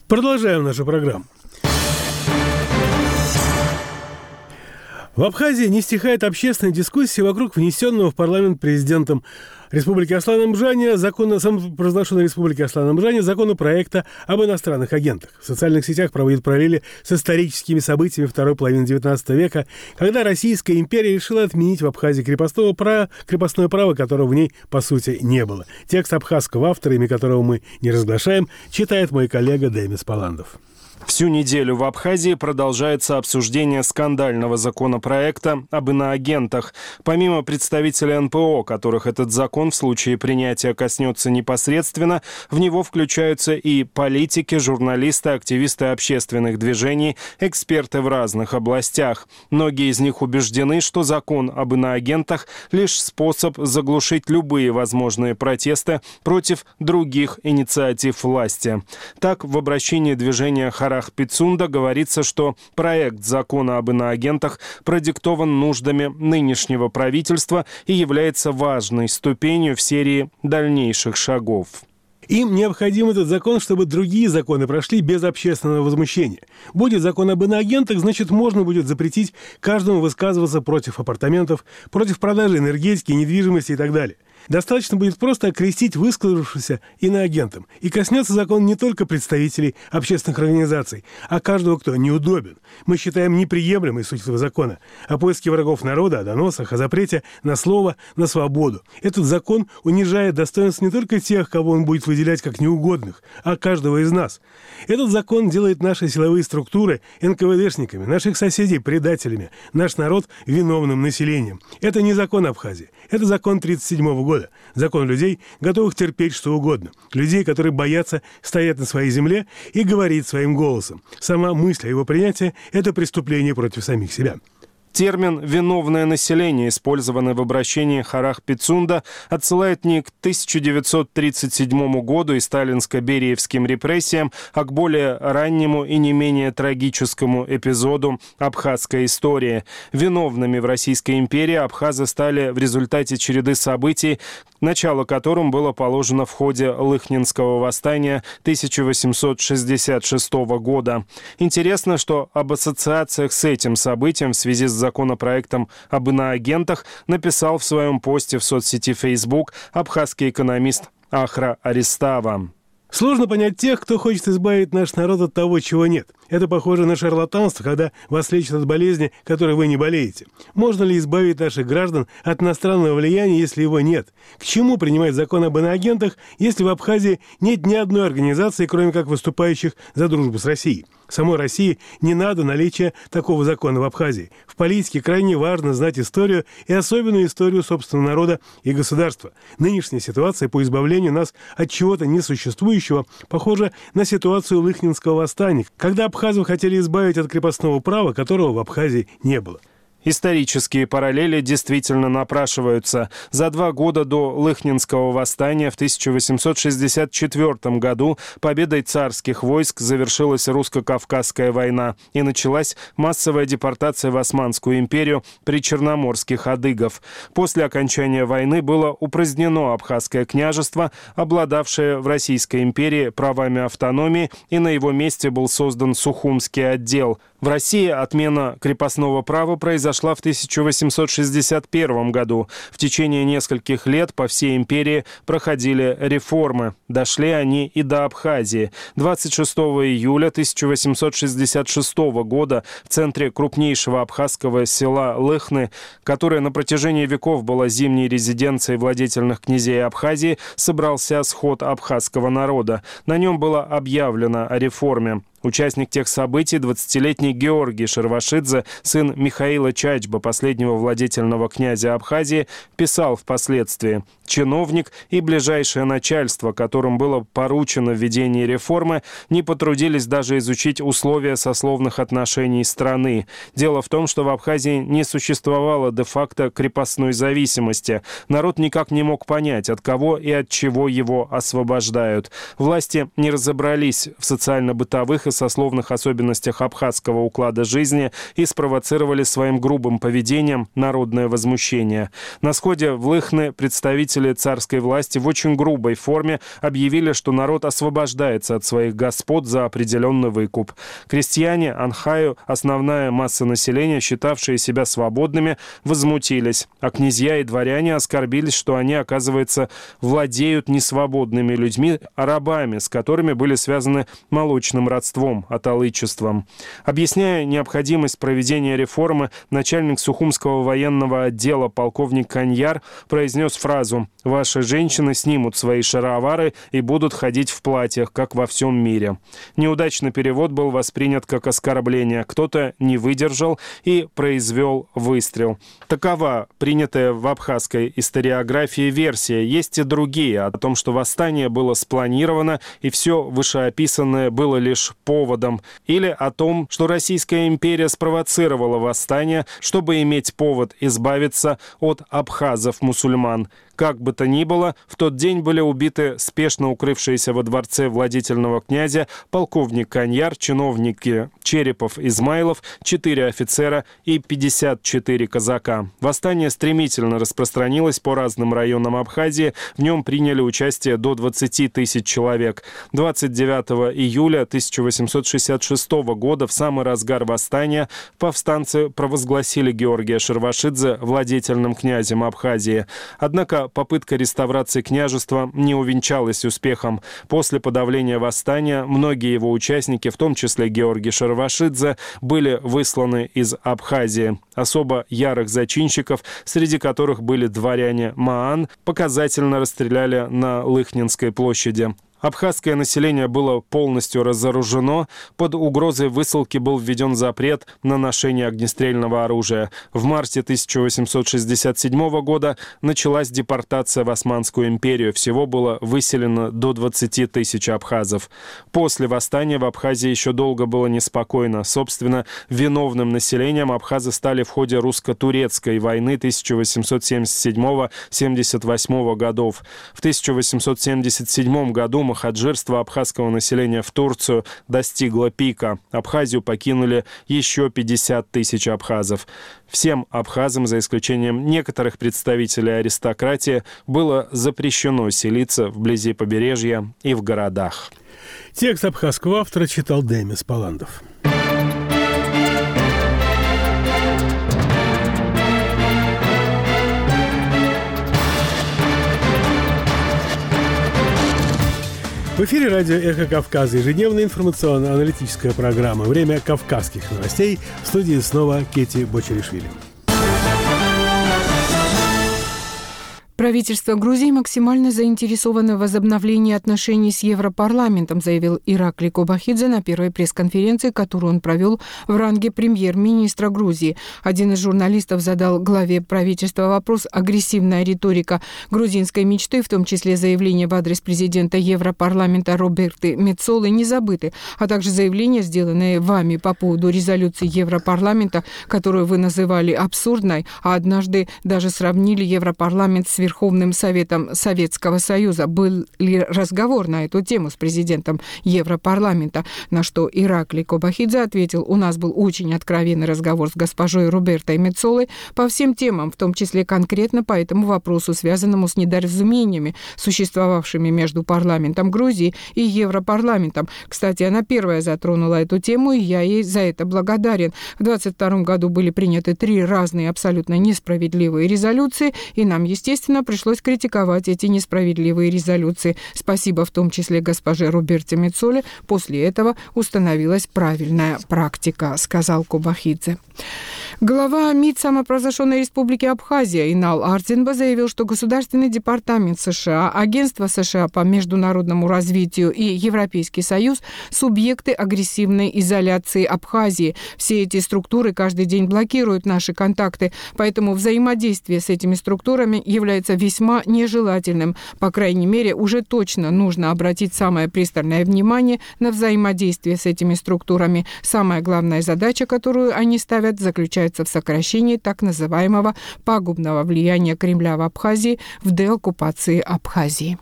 Продолжаем нашу программу. В Абхазии не стихает общественная дискуссия вокруг внесенного в парламент президентом Республики Аслана-Мжане, закон, самопровозглашенной Республики Аслана-Мжане законопроекта об иностранных агентах. В социальных сетях проводят параллели с историческими событиями второй половины XIX века, когда Российская империя решила отменить в Абхазии крепостного права, крепостное право, которого в ней, по сути, не было. Текст абхазского автора, имя которого мы не разглашаем, читает мой коллега Демис Паландов. Всю неделю в Абхазии продолжается обсуждение скандального законопроекта об иноагентах. Помимо представителей НПО, которых этот закон в случае принятия коснется непосредственно, в него включаются и политики, журналисты, активисты общественных движений, эксперты в разных областях. Многие из них убеждены, что закон об иноагентах – лишь способ заглушить любые возможные протесты против других инициатив власти. Так, в обращении движения «Характер» Харах Пицунда говорится, что проект закона об иноагентах продиктован нуждами нынешнего правительства и является важной ступенью в серии дальнейших шагов. Им необходим этот закон, чтобы другие законы прошли без общественного возмущения. Будет закон об иноагентах, значит, можно будет запретить каждому высказываться против апартаментов, против продажи энергетики, недвижимости и так далее – Достаточно будет просто окрестить высказавшегося иноагентом. И коснется закон не только представителей общественных организаций, а каждого, кто неудобен. Мы считаем неприемлемой суть этого закона о поиске врагов народа, о доносах, о запрете на слово, на свободу. Этот закон унижает достоинство не только тех, кого он будет выделять как неугодных, а каждого из нас. Этот закон делает наши силовые структуры НКВДшниками, наших соседей предателями, наш народ виновным населением. Это не закон Абхазии, это закон 1937 года. Закон людей, готовых терпеть что угодно. Людей, которые боятся стоять на своей земле и говорить своим голосом. Сама мысль о его принятии – это преступление против самих себя. Термин «виновное население», использованный в обращении Харах Пицунда, отсылает не к 1937 году и сталинско-бериевским репрессиям, а к более раннему и не менее трагическому эпизоду абхазской истории. Виновными в Российской империи абхазы стали в результате череды событий, начало которым было положено в ходе Лыхнинского восстания 1866 года. Интересно, что об ассоциациях с этим событием в связи с законопроектом об иноагентах написал в своем посте в соцсети Facebook абхазский экономист Ахра Аристава. Сложно понять тех, кто хочет избавить наш народ от того, чего нет. Это похоже на шарлатанство, когда вас лечат от болезни, которой вы не болеете. Можно ли избавить наших граждан от иностранного влияния, если его нет? К чему принимать закон об иноагентах, если в Абхазии нет ни одной организации, кроме как выступающих за дружбу с Россией? Самой России не надо наличия такого закона в Абхазии. В политике крайне важно знать историю и особенную историю собственного народа и государства. Нынешняя ситуация по избавлению нас от чего-то несуществующего похожа на ситуацию Лыхнинского восстания, когда абхазов хотели избавить от крепостного права, которого в Абхазии не было. Исторические параллели действительно напрашиваются. За два года до Лыхнинского восстания в 1864 году победой царских войск завершилась русско-кавказская война и началась массовая депортация в Османскую империю причерноморских адыгов. После окончания войны было упразднено Абхазское княжество, обладавшее в Российской империи правами автономии, и на его месте был создан Сухумский отдел. В России отмена крепостного права произошла в 1861 году. В течение нескольких лет по всей империи проходили реформы. Дошли они и до Абхазии. 26 июля 1866 года в центре крупнейшего абхазского села Лыхны, которое на протяжении веков было зимней резиденцией владетельных князей Абхазии, собрался сход абхазского народа. На нем было объявлено о реформе. Участник тех событий, 20-летний Георгий Шервашидзе, сын Михаила Чачба, последнего владетельного князя Абхазии, писал впоследствии «Чиновник и ближайшее начальство, которым было поручено введение реформы, не потрудились даже изучить условия сословных отношений страны. Дело в том, что в Абхазии не существовало де-факто крепостной зависимости. Народ никак не мог понять, от кого и от чего его освобождают. Власти не разобрались в социально-бытовых и сословных особенностях абхазского уклада жизни и спровоцировали своим грубым поведением народное возмущение. На сходе в Лыхны представители царской власти в очень грубой форме объявили, что народ освобождается от своих господ за определенный выкуп. Крестьяне Анхаю, основная масса населения, считавшие себя свободными, возмутились, а князья и дворяне оскорбились, что они, оказывается, владеют не свободными людьми, а рабами, с которыми были связаны молочным родством, аталычеством. Объясняя необходимость проведения реформы, начальник Сухумского военного отдела полковник Каньяр произнес фразу «Ваши женщины снимут свои шаровары и будут ходить в платьях, как во всем мире». Неудачный перевод был воспринят как оскорбление. Кто-то не выдержал и произвел выстрел. Такова принятая в абхазской историографии версия. Есть и другие о том, что восстание было спланировано и все вышеописанное было лишь поводом. Или о том, что Российская империя спровоцировала восстание, чтобы иметь повод избавиться от абхазов-мусульман. Как бы то ни было, в тот день были убиты спешно укрывшиеся во дворце владительного князя полковник Каньяр, чиновники Черепов, Измайлов, 4 офицера и 54 казака. Восстание стремительно распространилось по разным районам Абхазии. В нем приняли участие до 20 тысяч человек. 29 июля 1866 года, в самый разгар восстания, повстанцы провозгласили Георгия Шервашидзе владетельным князем Абхазии. Попытка реставрации княжества не увенчалась успехом. После подавления восстания многие его участники, в том числе Георгий Шарвашидзе, были высланы из Абхазии. Особо ярых зачинщиков, среди которых были дворяне Маан, показательно расстреляли на Лыхнинской площади. Абхазское население было полностью разоружено. Под угрозой высылки был введен запрет на ношение огнестрельного оружия. В марте 1867 года началась депортация в Османскую империю. Всего было выселено до 20 тысяч абхазов. После восстания в Абхазии еще долго было неспокойно. Собственно, виновным населением абхазы стали в ходе русско-турецкой войны 1877-78 годов. В 1877 году махаджирство абхазского населения в Турцию достигло пика. Абхазию покинули еще 50 тысяч абхазов. Всем абхазам, за исключением некоторых представителей аристократии, было запрещено селиться вблизи побережья и в городах. Текст абхазского автора читал Демис Паландов. В эфире радио «Эхо Кавказа» ежедневная информационно-аналитическая программа «Время кавказских новостей». В студии снова Кети Бочеришвили. Правительство Грузии максимально заинтересовано в возобновлении отношений с Европарламентом, заявил Иракли Кобахидзе на первой пресс-конференции, которую он провел в ранге премьер-министра Грузии. Один из журналистов задал главе правительства вопрос «Агрессивная риторика грузинской мечты, в том числе заявление в адрес президента Европарламента Роберты Мецолы, не забыты, а также заявления, сделанные вами по поводу резолюции Европарламента, которую вы называли абсурдной, а однажды даже сравнили Европарламент с Верховным Советом Советского Союза. Был ли разговор на эту тему с президентом Европарламента, на что Иракли Кобахидзе ответил, у нас был очень откровенный разговор с госпожой Робертой Мецолой по всем темам, в том числе конкретно по этому вопросу, связанному с недоразумениями, существовавшими между парламентом Грузии и Европарламентом. Кстати, она первая затронула эту тему, и я ей за это благодарен. В 2022 году были приняты три разные абсолютно несправедливые резолюции, и нам, естественно, пришлось критиковать эти несправедливые резолюции. Спасибо в том числе госпоже Роберте Мецоле. После этого установилась правильная практика, сказал Кубахидзе. Глава МИД самопрозглашенной республики Абхазия Инал Артинба заявил, что Государственный департамент США, Агентство США по международному развитию и Европейский Союз – субъекты агрессивной изоляции Абхазии. Все эти структуры каждый день блокируют наши контакты, поэтому взаимодействие с этими структурами является весьма нежелательным. По крайней мере, уже точно нужно обратить самое пристальное внимание на взаимодействие с этими структурами. Самая главная задача, которую они ставят, заключается в сокращении так называемого пагубного влияния Кремля в Абхазии в деоккупации Абхазии.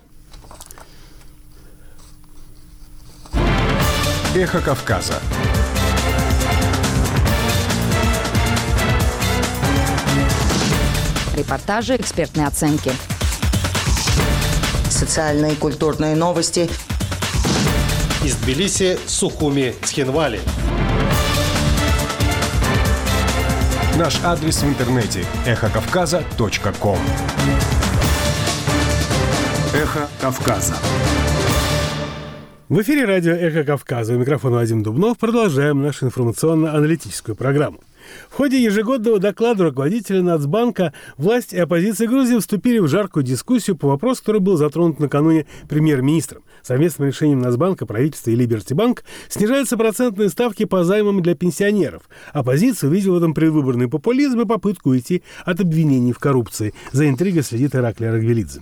Эхо Кавказа. Репортажи, экспертные оценки. Социальные и культурные новости. Из Тбилиси, Сухуми, Цхинвали. Наш адрес в интернете – эхокавказа.ком Эхо Кавказа. В эфире радио «Эхо Кавказа». У микрофона Вадим Дубнов. Продолжаем нашу информационно-аналитическую программу. В ходе ежегодного доклада руководителя Нацбанка власть и оппозиция Грузии вступили в жаркую дискуссию по вопросу, который был затронут накануне премьер-министром. Совместным решением Нацбанка, правительства и Либерти Банк снижаются процентные ставки по займам для пенсионеров. Оппозиция увидела в этом предвыборный популизм и попытку уйти от обвинений в коррупции. За интригой следит Ираклий Рагвелидзе.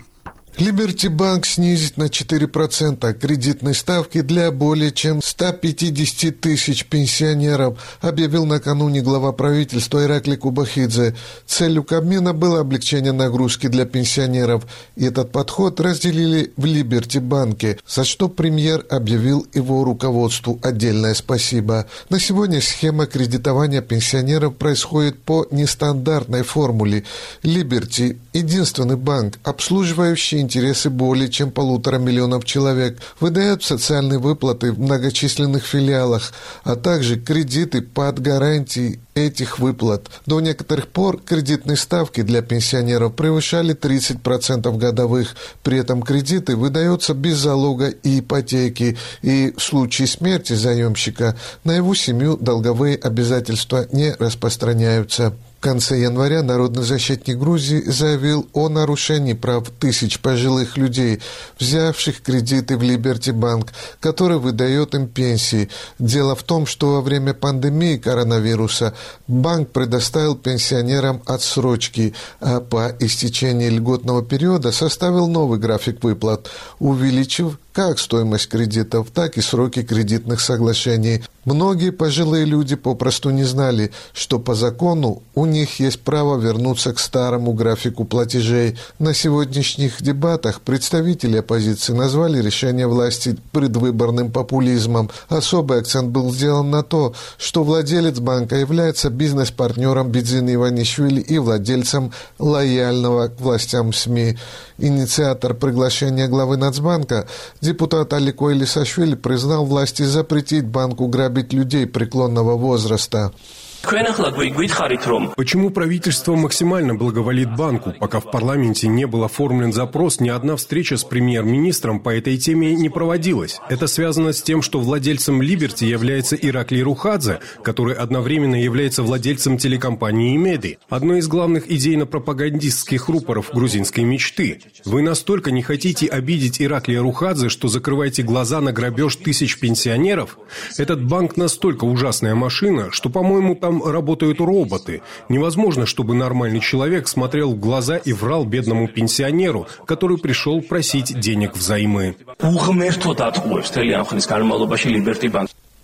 Либерти Банк снизит на 4% кредитной ставки для более чем 150 тысяч пенсионеров, объявил накануне глава правительства Иракли Кубахидзе. Целью Кабмина было облегчение нагрузки для пенсионеров. И этот подход разделили в Либерти Банке, за что премьер объявил его руководству отдельное спасибо. На сегодня схема кредитования пенсионеров происходит по нестандартной формуле. Либерти – единственный банк, обслуживающий интересы более чем полутора миллионов человек, выдает социальные выплаты в многочисленных филиалах, а также кредиты под гарантией этих выплат. До некоторых пор кредитные ставки для пенсионеров превышали 30% годовых. При этом кредиты выдаются без залога и ипотеки, и в случае смерти заемщика на его семью долговые обязательства не распространяются. В конце января народный защитник Грузии заявил о нарушении прав тысяч пожилых людей, взявших кредиты в Либерти Банк, который выдает им пенсии. Дело в том, что во время пандемии коронавируса банк предоставил пенсионерам отсрочки, а по истечении льготного периода составил новый график выплат, увеличив как стоимость кредитов, так и сроки кредитных соглашений. Многие пожилые люди попросту не знали, что по закону у них есть право вернуться к старому графику платежей. На сегодняшних дебатах представители оппозиции назвали решение власти предвыборным популизмом. Особый акцент был сделан на то, что владелец банка является бизнес-партнером Бедзины Иванишвили и владельцем лояльного к властям СМИ. Инициатор приглашения главы Нацбанка, депутат Алико Илисашвили, признал власти запретить банку грабить людей преклонного возраста. Почему правительство максимально благоволит банку? Пока в парламенте не был оформлен запрос, ни одна встреча с премьер-министром по этой теме не проводилась. Это связано с тем, что владельцем Либерти является Ираклий Рухадзе, который одновременно является владельцем телекомпании Меди, одной из главных идейно-пропагандистских рупоров грузинской мечты. Вы настолько не хотите обидеть Ираклия Рухадзе, что закрываете глаза на грабеж тысяч пенсионеров? Этот банк настолько ужасная машина, что, по-моему, там работают роботы. Невозможно, чтобы нормальный человек смотрел в глаза и врал бедному пенсионеру, который пришел просить денег взаймы.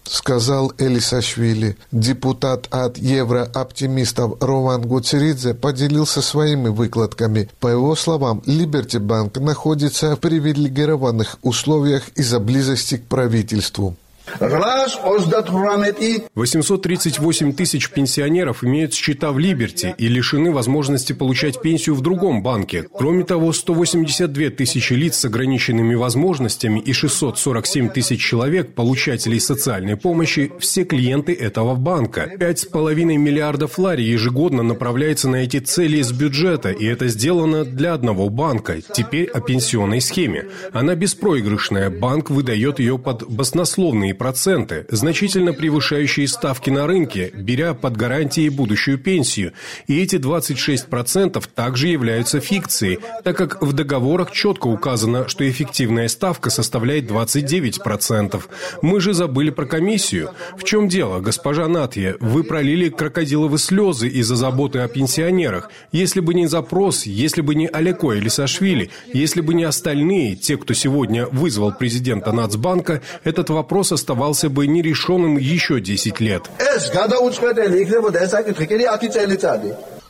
Сказал Элисашвили. Депутат от еврооптимистов Рован Гуцеридзе поделился своими выкладками. По его словам, Либерти Банк находится в привилегированных условиях из-за близости к правительству. 838 тысяч пенсионеров имеют счета в Либерти и лишены возможности получать пенсию в другом банке. Кроме того, 182 тысячи лиц с ограниченными возможностями и 647 тысяч человек, получателей социальной помощи, все клиенты этого банка. 5,5 миллиардов лари ежегодно направляется на эти цели из бюджета, и это сделано для одного банка. Теперь о пенсионной схеме. Она беспроигрышная. Банк выдает ее под баснословные проценты, значительно превышающие ставки на рынке, беря под гарантии будущую пенсию. И эти 26% также являются фикцией, так как в договорах четко указано, что эффективная ставка составляет 29%. Мы же забыли про комиссию. В чем дело, госпожа Натья? Вы пролили крокодиловы слезы из-за заботы о пенсионерах. Если бы не запрос, если бы не Алеко или Сашвили, если бы не остальные, те, кто сегодня вызвал президента Нацбанка, этот вопрос оставался бы нерешенным еще 10 лет.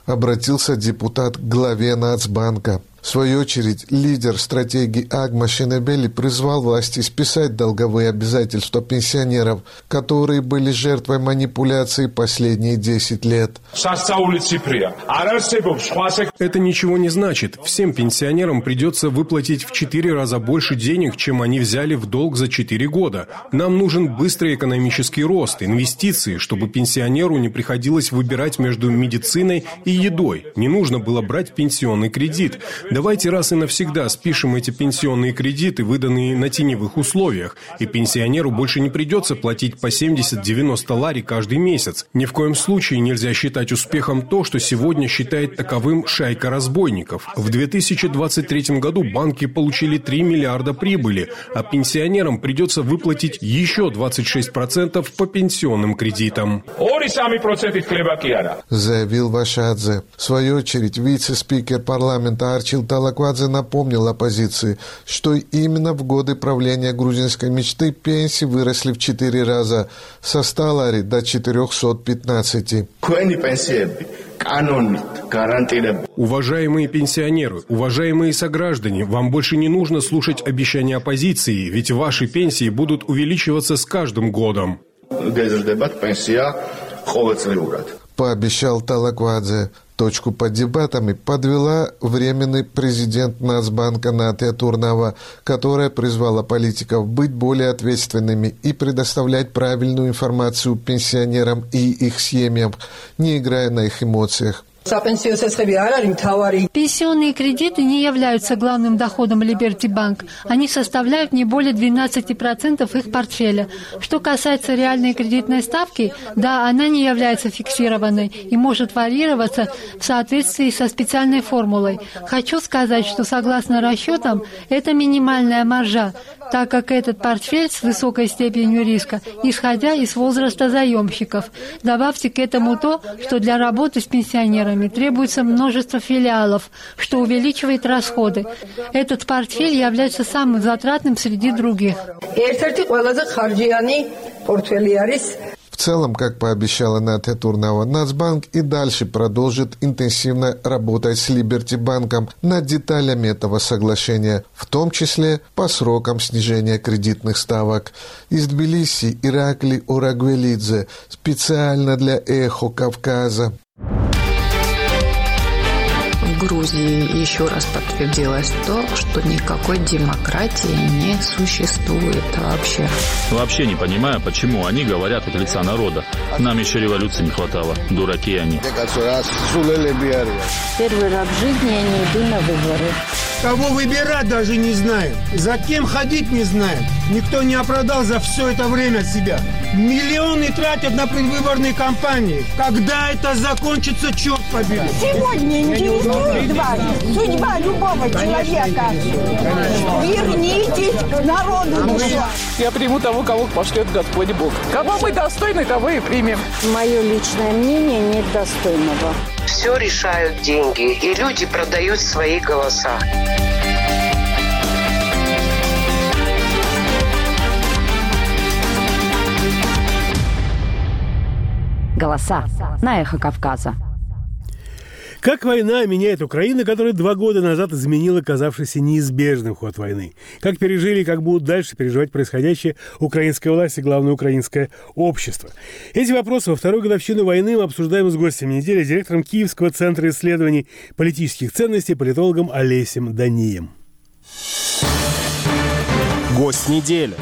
Обратился депутат к главе Нацбанка. В свою очередь, лидер стратегии Агма Шинебели призвал власти списать долговые обязательства пенсионеров, которые были жертвой манипуляций последние 10 лет. Это ничего не значит. Всем пенсионерам придется выплатить в 4 раза больше денег, чем они взяли в долг за 4 года. Нам нужен быстрый экономический рост, инвестиции, чтобы пенсионеру не приходилось выбирать между медициной и едой. Не нужно было брать пенсионный кредит. Давайте раз и навсегда спишем эти пенсионные кредиты, выданные на теневых условиях, и пенсионеру больше не придется платить по 70-90 лари каждый месяц. Ни в коем случае нельзя считать успехом то, что сегодня считает таковым шайка разбойников. В 2023 году банки получили 3 миллиарда прибыли, а пенсионерам придется выплатить еще 26% по пенсионным кредитам. Заявил Вашадзе. В свою очередь, вице-спикер парламента Арчил Талаквадзе напомнил оппозиции, что именно в годы правления грузинской мечты пенсии выросли в четыре раза, со 100 лари до 415. Уважаемые пенсионеры, уважаемые сограждане, вам больше не нужно слушать обещания оппозиции, ведь ваши пенсии будут увеличиваться с каждым годом. Пообещал Талаквадзе. Точку под дебатами подвела временный президент Нацбанка Натя Турнова, которая призвала политиков быть более ответственными и предоставлять правильную информацию пенсионерам и их семьям, не играя на их эмоциях. Пенсионные кредиты не являются главным доходом Liberty Bank. Они составляют не более 12% их портфеля. Что касается реальной кредитной ставки, да, она не является фиксированной и может варьироваться в соответствии со специальной формулой. Хочу сказать, что согласно расчетам, это минимальная маржа, так как этот портфель с высокой степенью риска, исходя из возраста заемщиков. Добавьте к этому то, что для работы с пенсионерами требуется множество филиалов, что увеличивает расходы. Этот портфель является самым затратным среди других. В целом, как пообещала Натя Турнова, Нацбанк и дальше продолжит интенсивно работать с Либерти Банком над деталями этого соглашения, в том числе по срокам снижения кредитных ставок. Из Тбилиси Иракли Урагвелидзе специально для «Эхо Кавказа». Грузии еще раз подтвердилось то, что никакой демократии не существует вообще. Вообще не понимаю, почему они говорят от лица народа. Нам еще революции не хватало. Дураки они. Первый раз в жизни я не иду на выборы. Кого выбирать даже не знаем. За кем ходить не знаем. Никто не оправдал за все это время себя. Миллионы тратят на предвыборные кампании. Когда это закончится, черт побери. Сегодня интересует вас судьба любого человека. Вернитесь к народу душа. Я приму того, кого пошлет Господь Бог. Кого мы достойны, того и примем. Мое личное мнение нет достойного. Все решают деньги, и люди продают свои голоса. Голоса на эхо Кавказа. Как война меняет Украину, которая два года назад изменила казавшийся неизбежным ход войны? Как пережили и как будут дальше переживать происходящее украинская власть и, главное, украинское общество? Эти вопросы во вторую годовщину войны мы обсуждаем с гостем недели, директором Киевского центра исследований политических ценностей, политологом Олесем Данием. Гость недели.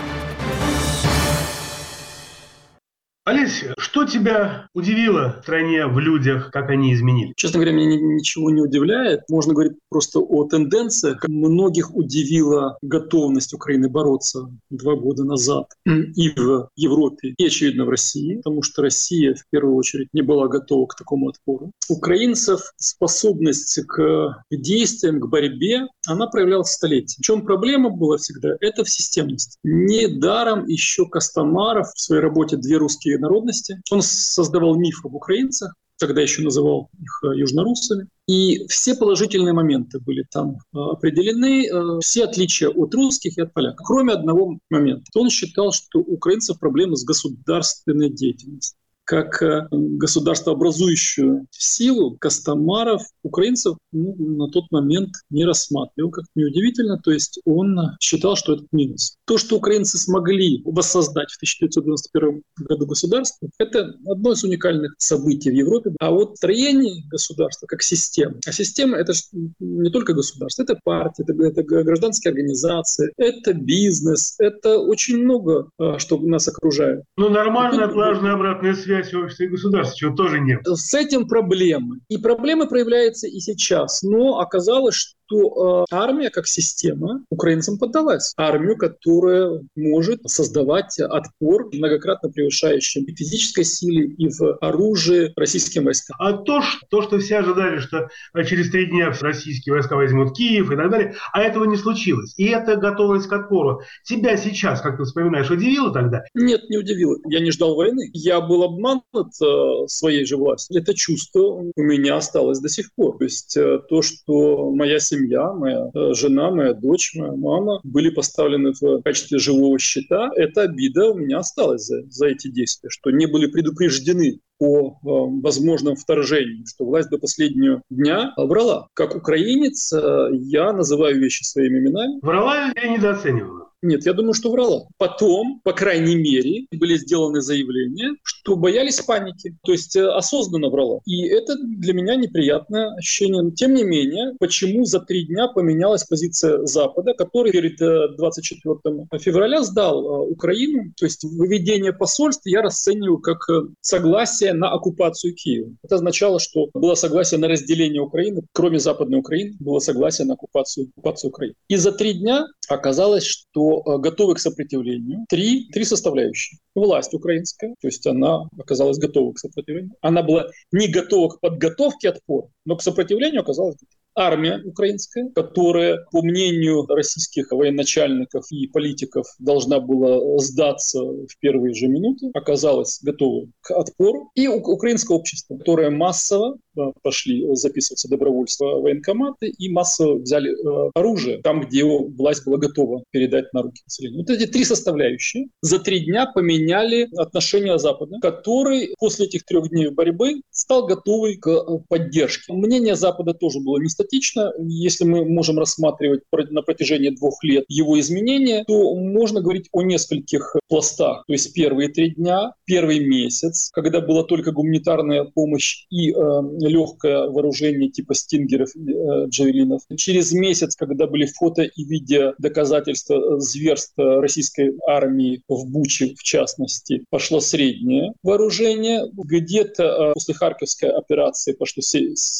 Олеся, что тебя удивило в стране, в людях, как они изменились? Честно говоря, меня ничего не удивляет. Можно говорить просто о тенденциях. Многих удивила готовность Украины бороться два года назад и в Европе, и, очевидно, в России, потому что Россия, в первую очередь, не была готова к такому отпору. Украинцев способность к действиям, к борьбе, она проявлялась столетиями. В чем проблема была всегда? Это в системности. Недаром еще Костомаров в своей работе «Две русские народности». Он создавал миф об украинцах, тогда еще называл их э, южнорусами. И все положительные моменты были там э, определены, э, все отличия от русских и от поляков. Кроме одного момента. Он считал, что у украинцев проблемы с государственной деятельностью. Как э, государствообразующую силу Костомаров украинцев ну, на тот момент не рассматривал, как неудивительно. То есть он считал, что это минус. То, что украинцы смогли воссоздать в 1991 году государство, это одно из уникальных событий в Европе. А вот строение государства как система. А система — это не только государство, это партия, это, это гражданские организации, это бизнес, это очень много, а, что нас окружает. Ну, нормальная плажная обратная связь общества и государства, чего тоже нет. С этим проблемы. И проблемы проявляются и сейчас. Но оказалось, что э, армия как система украинцам поддалась. Армию, которая может создавать отпор, многократно превышающий и физической силе, и в оружии российским войскам. А то, что, то, что все ожидали, что через три дня российские войска возьмут Киев и так далее, а этого не случилось. И это готовность к отпору. Тебя сейчас, как ты вспоминаешь, удивило тогда? Нет, не удивило. Я не ждал войны. Я был обманут э, своей же властью. Это чувство у меня осталось до сих пор. То есть э, то, что моя семья семья, моя э, жена, моя дочь, моя мама были поставлены в качестве живого щита. Эта обида у меня осталась за, за эти действия, что не были предупреждены о э, возможном вторжении, что власть до последнего дня врала. Как украинец э, я называю вещи своими именами. Врала или недооценивала? Нет, я думаю, что врала. Потом, по крайней мере, были сделаны заявления, что боялись паники. То есть э, осознанно врала. И это для меня неприятное ощущение. Тем не менее, почему за три дня поменялась позиция Запада, который перед 24 э, февраля сдал э, Украину. То есть выведение посольств я расцениваю как согласие на оккупацию Киева. Это означало, что было согласие на разделение Украины, кроме Западной Украины, было согласие на оккупацию, оккупацию Украины. И за три дня оказалось, что Э, готовы к сопротивлению три, три составляющие. Власть украинская, то есть она оказалась готова к сопротивлению. Она была не готова к подготовке отпора, но к сопротивлению оказалась готова армия украинская, которая, по мнению российских военачальников и политиков, должна была сдаться в первые же минуты, оказалась готова к отпору. И украинское общество, которое массово э, пошли записываться добровольство военкоматы и массово взяли э, оружие там, где власть была готова передать на руки населению. Вот эти три составляющие за три дня поменяли отношения Запада, который после этих трех дней борьбы стал готовый к э, поддержке. Мнение Запада тоже было не статично. Если мы можем рассматривать на протяжении двух лет его изменения, то можно говорить о нескольких пластах. То есть первые три дня, первый месяц, когда была только гуманитарная помощь и э, легкое вооружение типа стингеров, э, джавелинов. Через месяц, когда были фото и видео доказательства зверства российской армии в Буче, в частности, пошло среднее вооружение. Где-то э, после Харьковской операции пошло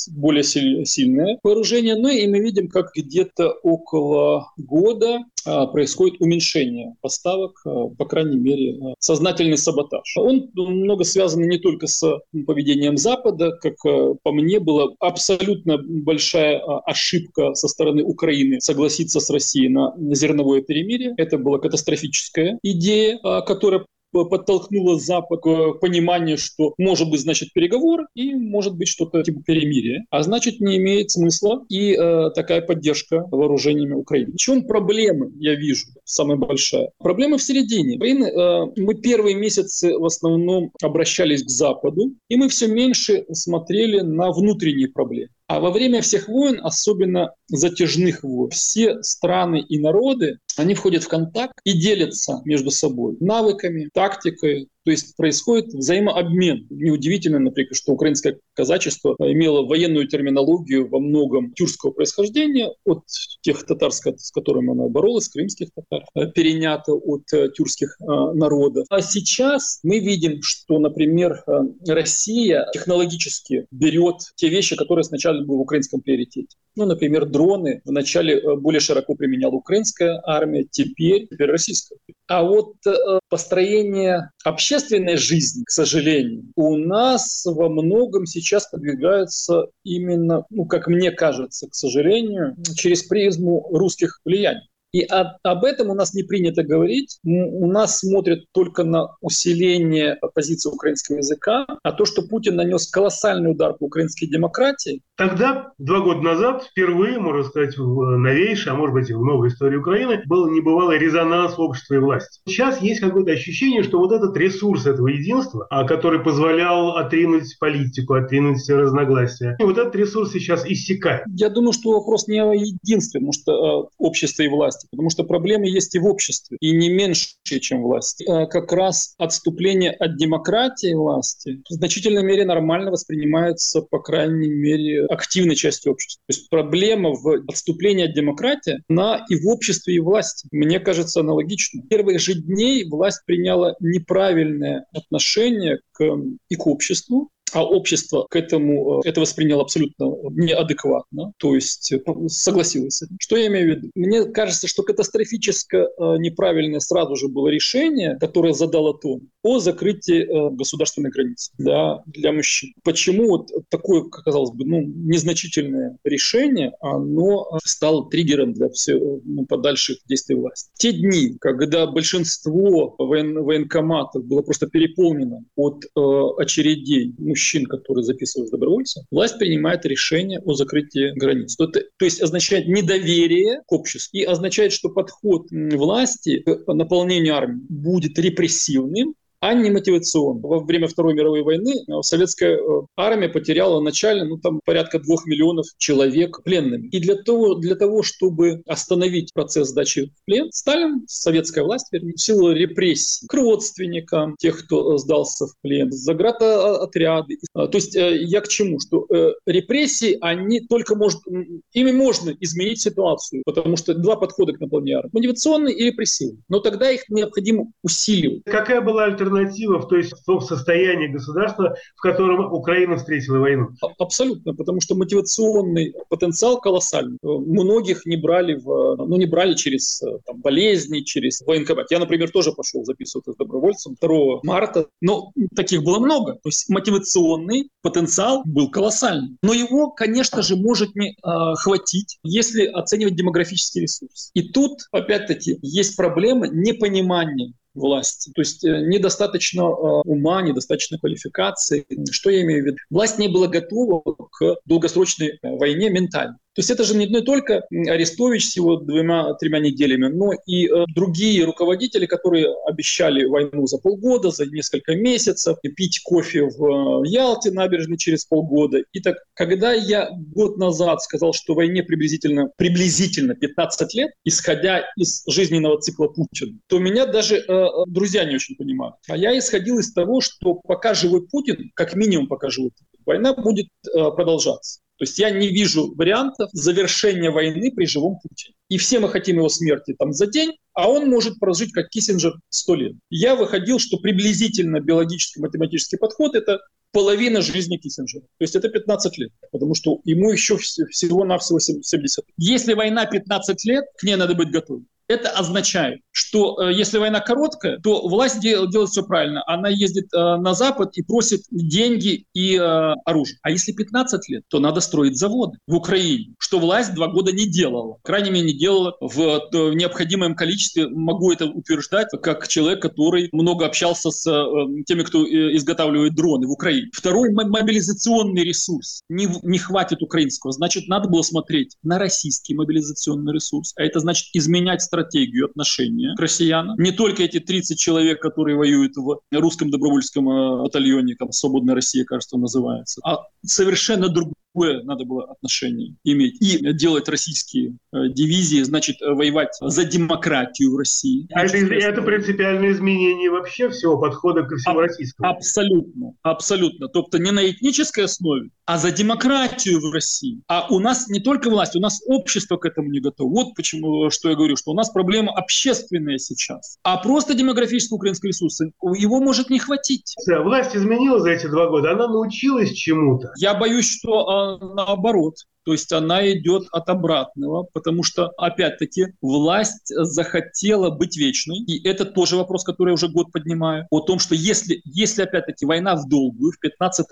более сильное вооружения. Ну и мы видим, как где-то около года а, происходит уменьшение поставок, а, по крайней мере, а, сознательный саботаж. Он много связан не только с поведением Запада, как по мне была абсолютно большая ошибка со стороны Украины согласиться с Россией на зерновое перемирие. Это была катастрофическая идея, которая подтолкнуло Запад к пониманию, что может быть, значит, переговор и может быть что-то типа перемирия, а значит, не имеет смысла и э, такая поддержка вооружениями Украины. В чем проблема, я вижу, самая большая? Проблема в середине. Украины, э, мы первые месяцы в основном обращались к Западу, и мы все меньше смотрели на внутренние проблемы. А во время всех войн, особенно затяжных войн, все страны и народы, они входят в контакт и делятся между собой навыками, тактикой, то есть происходит взаимообмен. Неудивительно, например, что украинское казачество имело военную терминологию во многом тюркского происхождения от тех татар, с которыми оно боролось, крымских татар, э, перенято от э, тюркских э, народов. А сейчас мы видим, что, например, Россия технологически берет те вещи, которые сначала были в украинском приоритете. Ну, например, дроны вначале более широко применяла украинская армия, теперь, теперь российская. А вот построение общественной жизни, к сожалению, у нас во многом сейчас подвигается именно, ну, как мне кажется, к сожалению, через призму русских влияний. И от, об этом у нас не принято говорить. У нас смотрят только на усиление позиции украинского языка, а то, что Путин нанес колоссальный удар по украинской демократии. Тогда, два года назад, впервые, можно сказать, в новейшей, а может быть и в новой истории Украины, был небывалый резонанс общества и власти. Сейчас есть какое-то ощущение, что вот этот ресурс этого единства, а, который позволял отринуть политику, отринуть разногласия, вот этот ресурс сейчас иссякает. Я думаю, что вопрос не о единстве, потому что э, общество и власти, потому что проблемы есть и в обществе, и не меньше, чем власти. Э, как раз отступление от демократии власти в значительной мере нормально воспринимается, по крайней мере, активной частью общества. То есть проблема в отступлении от демократии, на и в обществе, и в власти. Мне кажется, аналогично. Первых же дней власть приняла неправильное отношение к, и к обществу, а общество к этому э, это восприняло абсолютно неадекватно, то есть э, согласилось с этим. Что я имею в виду? Мне кажется, что катастрофически э, неправильное сразу же было решение, которое задало тон о закрытии государственной границы да, для мужчин. Почему вот такое, казалось бы, ну, незначительное решение, оно стало триггером для всех ну, подальших действий власти? Те дни, когда большинство воен, военкоматов было просто переполнено от э, очередей мужчин, которые записываются добровольцем, власть принимает решение о закрытии границ. То, то есть означает недоверие к обществу и означает, что подход власти к наполнению армии будет репрессивным, а не мотивационно. Во время Второй мировой войны э, советская э, армия потеряла начально ну, там, порядка двух миллионов человек пленными. И для того, для того, чтобы остановить процесс сдачи в плен, Сталин, советская власть, вернее, в силу репрессий к родственникам тех, кто э, сдался в плен, заградотряды. То есть я к чему? Что репрессии, они только может, ими можно изменить ситуацию, потому что два подхода к наполнению армии. Мотивационный и репрессивный. Но тогда их необходимо усиливать. Какая была альтернатива? Альтернатива в, той, в том состоянии государства, в котором Украина встретила войну? Абсолютно, потому что мотивационный потенциал колоссальный. Многих не брали, в, ну, не брали через там, болезни, через военкомат. Я, например, тоже пошел записываться с добровольцем 2 марта, но таких было много. То есть мотивационный потенциал был колоссальный. Но его, конечно же, может не э, хватить, если оценивать демографический ресурс. И тут, опять-таки, есть проблема непонимания власти. То есть э, недостаточно э, ума, недостаточно квалификации. Что я имею в виду? Власть не была готова к долгосрочной э, войне ментально. То есть это же не только Арестович с его двумя-тремя неделями, но и э, другие руководители, которые обещали войну за полгода, за несколько месяцев, пить кофе в э, Ялте набережной через полгода. И так, когда я год назад сказал, что войне приблизительно, приблизительно 15 лет, исходя из жизненного цикла Путина, то меня даже э, э, друзья не очень понимают. А я исходил из того, что пока живой Путин, как минимум пока живой Путин, война будет э, продолжаться. То есть я не вижу вариантов завершения войны при живом Путине. И все мы хотим его смерти там за день, а он может прожить как Киссинджер сто лет. Я выходил, что приблизительно биологический математический подход – это половина жизни Киссинджера. То есть это 15 лет, потому что ему еще всего-навсего 70. Если война 15 лет, к ней надо быть готовым. Это означает, что э, если война короткая, то власть дел, делает все правильно. Она ездит э, на Запад и просит деньги и э, оружие. А если 15 лет, то надо строить заводы в Украине, что власть два года не делала. Крайне мере, не делала в, необходимом количестве. Могу это утверждать, как человек, который много общался с теми, кто изготавливает дроны в Украине. Второй мобилизационный ресурс. Не, не хватит украинского. Значит, надо было смотреть на российский мобилизационный ресурс. А это значит изменять стратегию стратегию отношения к россиянам. Не только эти 30 человек, которые воюют в русском добровольческом э, батальоне, как «Свободная Россия», кажется, называется, а совершенно другую какое надо было отношение иметь. И делать российские э, дивизии, значит, э, воевать за демократию в России. А это, это принципиальное изменение вообще всего подхода ко всему а, российскому? Абсолютно, абсолютно. Тобто не на этнической основе, а за демократию в России. А у нас не только власть, у нас общество к этому не готово. Вот почему, что я говорю, что у нас проблема общественная сейчас. А просто демографический украинский ресурс, его может не хватить. Власть изменила за эти два года, она научилась чему-то. Я боюсь, что а, наоборот. То есть она идет от обратного, потому что, опять-таки, власть захотела быть вечной. И это тоже вопрос, который я уже год поднимаю. О том, что если, если опять-таки, война в долгую, в 15,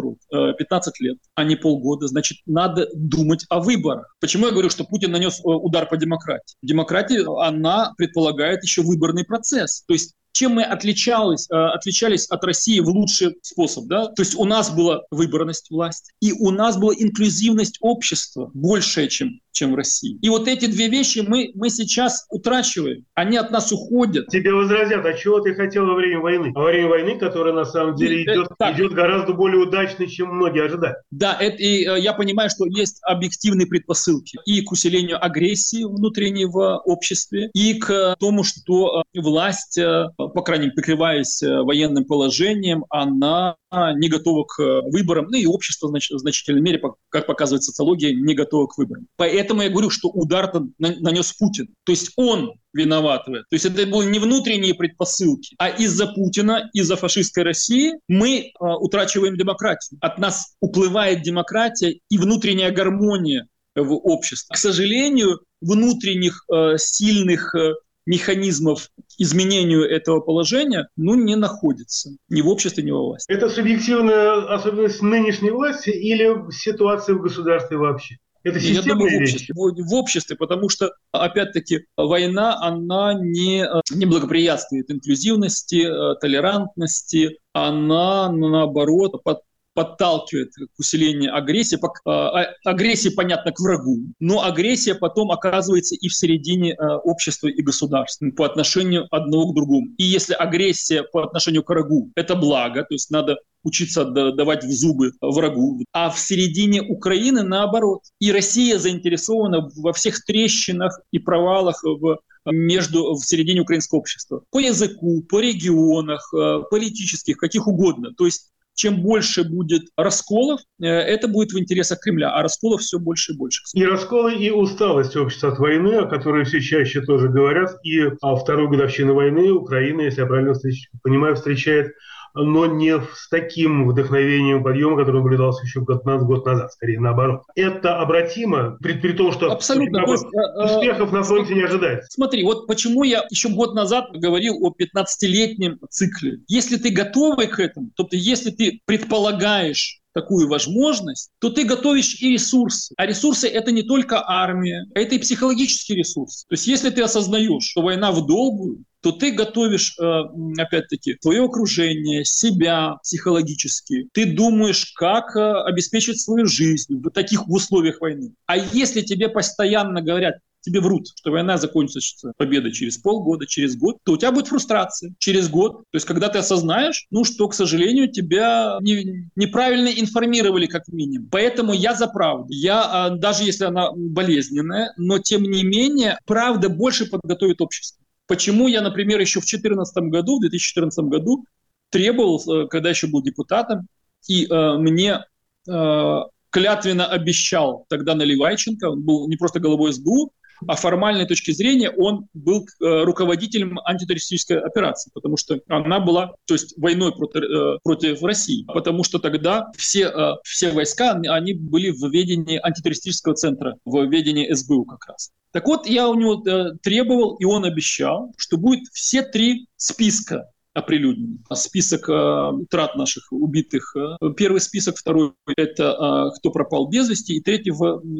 15 лет, а не полгода, значит, надо думать о выборах. Почему я говорю, что Путин нанес удар по демократии? Демократия, она предполагает еще выборный процесс. То есть чем мы отличались, э, отличались от России в лучший способ. Да? То есть у нас была выборность власти, и у нас была инклюзивность общества большая, чем чем в России. И вот эти две вещи мы, мы сейчас утрачиваем. Они от нас уходят. Тебе возразят, а чего ты хотел во время войны? Во время войны, которая на самом деле идет, идет гораздо более удачно, чем многие ожидали. Да, это, и э, я понимаю, что есть объективные предпосылки и к усилению агрессии внутренней в обществе, и к тому, что э, власть, э, по крайней мере, прикрываясь военным положением, она не готова к выборам, ну и общество в значительной мере, как показывает социология, не готово к выборам. Поэтому Поэтому я говорю, что удар нанес Путин. То есть он виноват в этом. То есть это были не внутренние предпосылки, а из-за Путина, из-за фашистской России мы э, утрачиваем демократию. От нас уплывает демократия и внутренняя гармония в обществе. К сожалению, внутренних э, сильных э, механизмов изменению этого положения ну, не находится ни в обществе, ни во власти. Это субъективная особенность нынешней власти или ситуация в государстве вообще? Это Я думаю, в обществе, в обществе, потому что, опять-таки, война, она не, не благоприятствует инклюзивности, э, толерантности, она, наоборот, под, подталкивает к усилению агрессии. А, агрессия, понятно, к врагу, но агрессия потом оказывается и в середине э, общества и государства по отношению одного к другому. И если агрессия по отношению к врагу – это благо, то есть надо учиться давать в зубы врагу. А в середине Украины наоборот. И Россия заинтересована во всех трещинах и провалах в между в середине украинского общества. По языку, по регионах, э, политических, каких угодно. То есть чем больше будет расколов, э, это будет в интересах Кремля, а расколов все больше и больше. И расколы, и усталость общества от войны, о которой все чаще тоже говорят, и а вторую годовщину войны Украина, если я правильно понимаю, встречает но не с таким вдохновением подъема, который наблюдался еще год, год назад, скорее наоборот. Это обратимо, при, при том, что Абсолютно. есть, э, успехов на фронте не ожидается. Смотри, вот почему я еще год назад говорил о 15-летнем цикле. Если ты готовый к этому, то ты, если ты предполагаешь такую возможность, то ты готовишь и ресурсы. А ресурсы — это не только армия, это и психологический ресурс. То есть если ты осознаешь, что война в долгую, то ты готовишь, э, опять-таки, твое окружение, себя психологически. Ты думаешь, как э, обеспечить свою жизнь в таких условиях войны. А если тебе постоянно говорят, тебе врут, что война закончится победой через полгода, через год, то у тебя будет фрустрация через год. То есть, когда ты осознаешь, ну, что, к сожалению, тебя не, неправильно информировали как минимум. Поэтому я за правду. Я, а, даже если она болезненная, но тем не менее, правда больше подготовит общество. Почему я, например, еще в 2014 году, в 2014 году требовал, э, когда еще был депутатом, и э, мне э, клятвенно обещал тогда Наливайченко, он был не просто головой СБУ, а формальной точки зрения он был э, руководителем антитеррористической операции, потому что она была, то есть войной против, э, против России, потому что тогда все, э, все войска, они были в ведении антитеррористического центра, в ведении СБУ как раз. Так вот, я у него требовал, и он обещал, что будет все три списка оприлюднен. Список э, трат наших убитых. Э, первый список, второй – это э, кто пропал без вести, и третий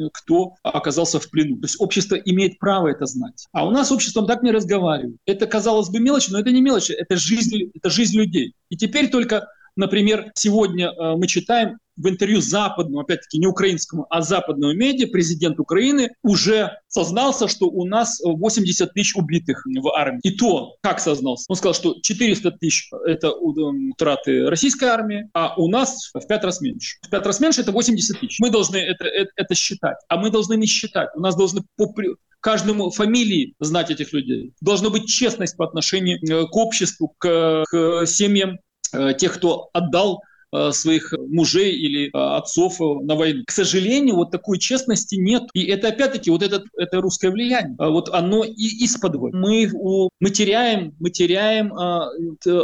– кто оказался в плену. То есть общество имеет право это знать. А у нас обществом так не разговаривают. Это, казалось бы, мелочь, но это не мелочь, это жизнь, это жизнь людей. И теперь только Например, сегодня э, мы читаем в интервью западному, опять-таки не украинскому, а западному медиа, президент Украины уже сознался, что у нас 80 тысяч убитых в армии. И то, как сознался? Он сказал, что 400 тысяч – это утраты российской армии, а у нас в пять раз меньше. В пять раз меньше – это 80 тысяч. Мы должны это, это, это считать. А мы должны не считать. У нас должны по каждому фамилии знать этих людей. Должна быть честность по отношению э, к обществу, к, к семьям Э, тех, кто отдал э, своих мужей или э, отцов на войну. К сожалению, вот такой честности нет. И это опять-таки вот это, это русское влияние. А вот оно и из-под мы, мы теряем, мы теряем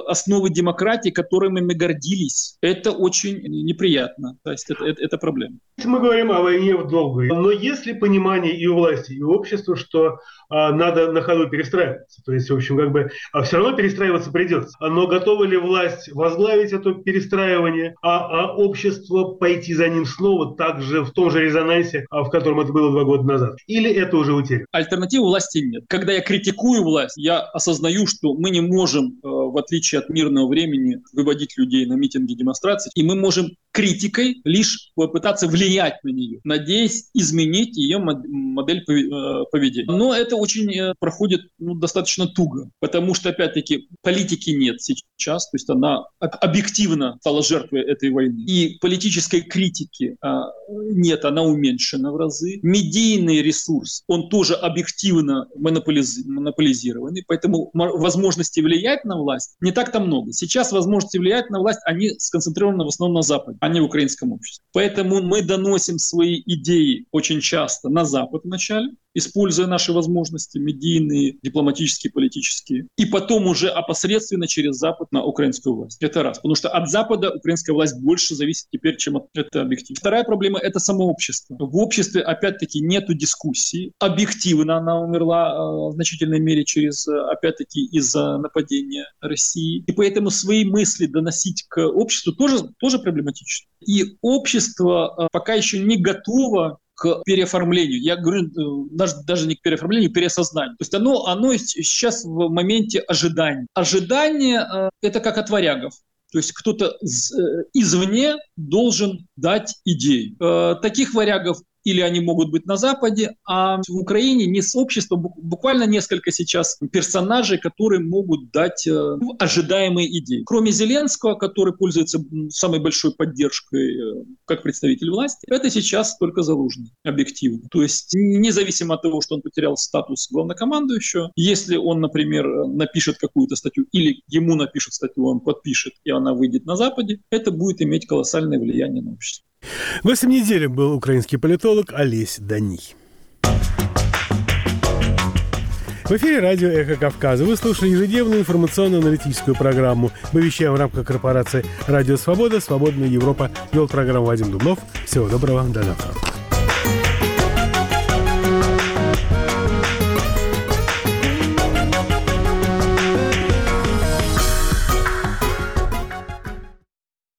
основы демократии, которыми мы гордились. Это очень неприятно. То есть это, это, это проблема. Мы говорим о войне в долгую. Но есть ли понимание и у власти, и у общества, что надо на ходу перестраиваться? То есть, в общем, как бы а все равно перестраиваться придется. Но готова ли власть возглавить это перестраивание, а, а общество пойти за ним снова также в том же резонансе, а, в котором это было два года назад? Или это уже утеряно? Альтернативы власти нет. Когда я критикую власть, я осознаю, что мы не можем, э, в отличие от мирного времени, выводить людей на митинги, демонстрации, и мы можем критикой лишь попытаться влиять на нее, надеясь изменить ее модель э, поведения. Но это очень э, проходит ну, достаточно туго, потому что, опять-таки, политики нет сейчас, то есть она объективно стала жертвой этой войны. И политической критики а, нет, она уменьшена в разы. Медийный ресурс, он тоже объективно монополиз, монополизированный, поэтому возможности влиять на власть не так-то много. Сейчас возможности влиять на власть, они сконцентрированы в основном на Западе а не в украинском обществе. Поэтому мы доносим свои идеи очень часто на Запад вначале, используя наши возможности медийные, дипломатические, политические, и потом уже опосредственно через Запад на украинскую власть. Это раз. Потому что от Запада украинская власть больше зависит теперь, чем от этого объектива. Вторая проблема — это само общество. В обществе, опять-таки, нету дискуссии. Объективно она умерла э, в значительной мере через, э, опять-таки, из-за нападения России. И поэтому свои мысли доносить к обществу тоже, тоже проблематично. И общество э, пока еще не готово к переоформлению. Я говорю э, даже, даже не к переоформлению, к переосознанию. То есть оно, оно сейчас в моменте ожидания. Ожидание э, – это как от варягов. То есть кто-то э, извне должен дать идеи. Таких варягов или они могут быть на Западе, а в Украине не с общества, буквально несколько сейчас персонажей, которые могут дать э, ожидаемые идеи. Кроме Зеленского, который пользуется самой большой поддержкой э, как представитель власти, это сейчас только Залужный, объективно. То есть независимо от того, что он потерял статус главнокомандующего, если он, например, напишет какую-то статью или ему напишут статью, он подпишет, и она выйдет на Западе, это будет иметь колоссальное влияние на общество. Гостем недели был украинский политолог Олесь Даний. В эфире радио «Эхо Кавказа». Вы слушали ежедневную информационно-аналитическую программу. Мы вещаем в рамках корпорации «Радио Свобода». «Свободная Европа». Вел программу Вадим Дубнов. Всего доброго. До завтра.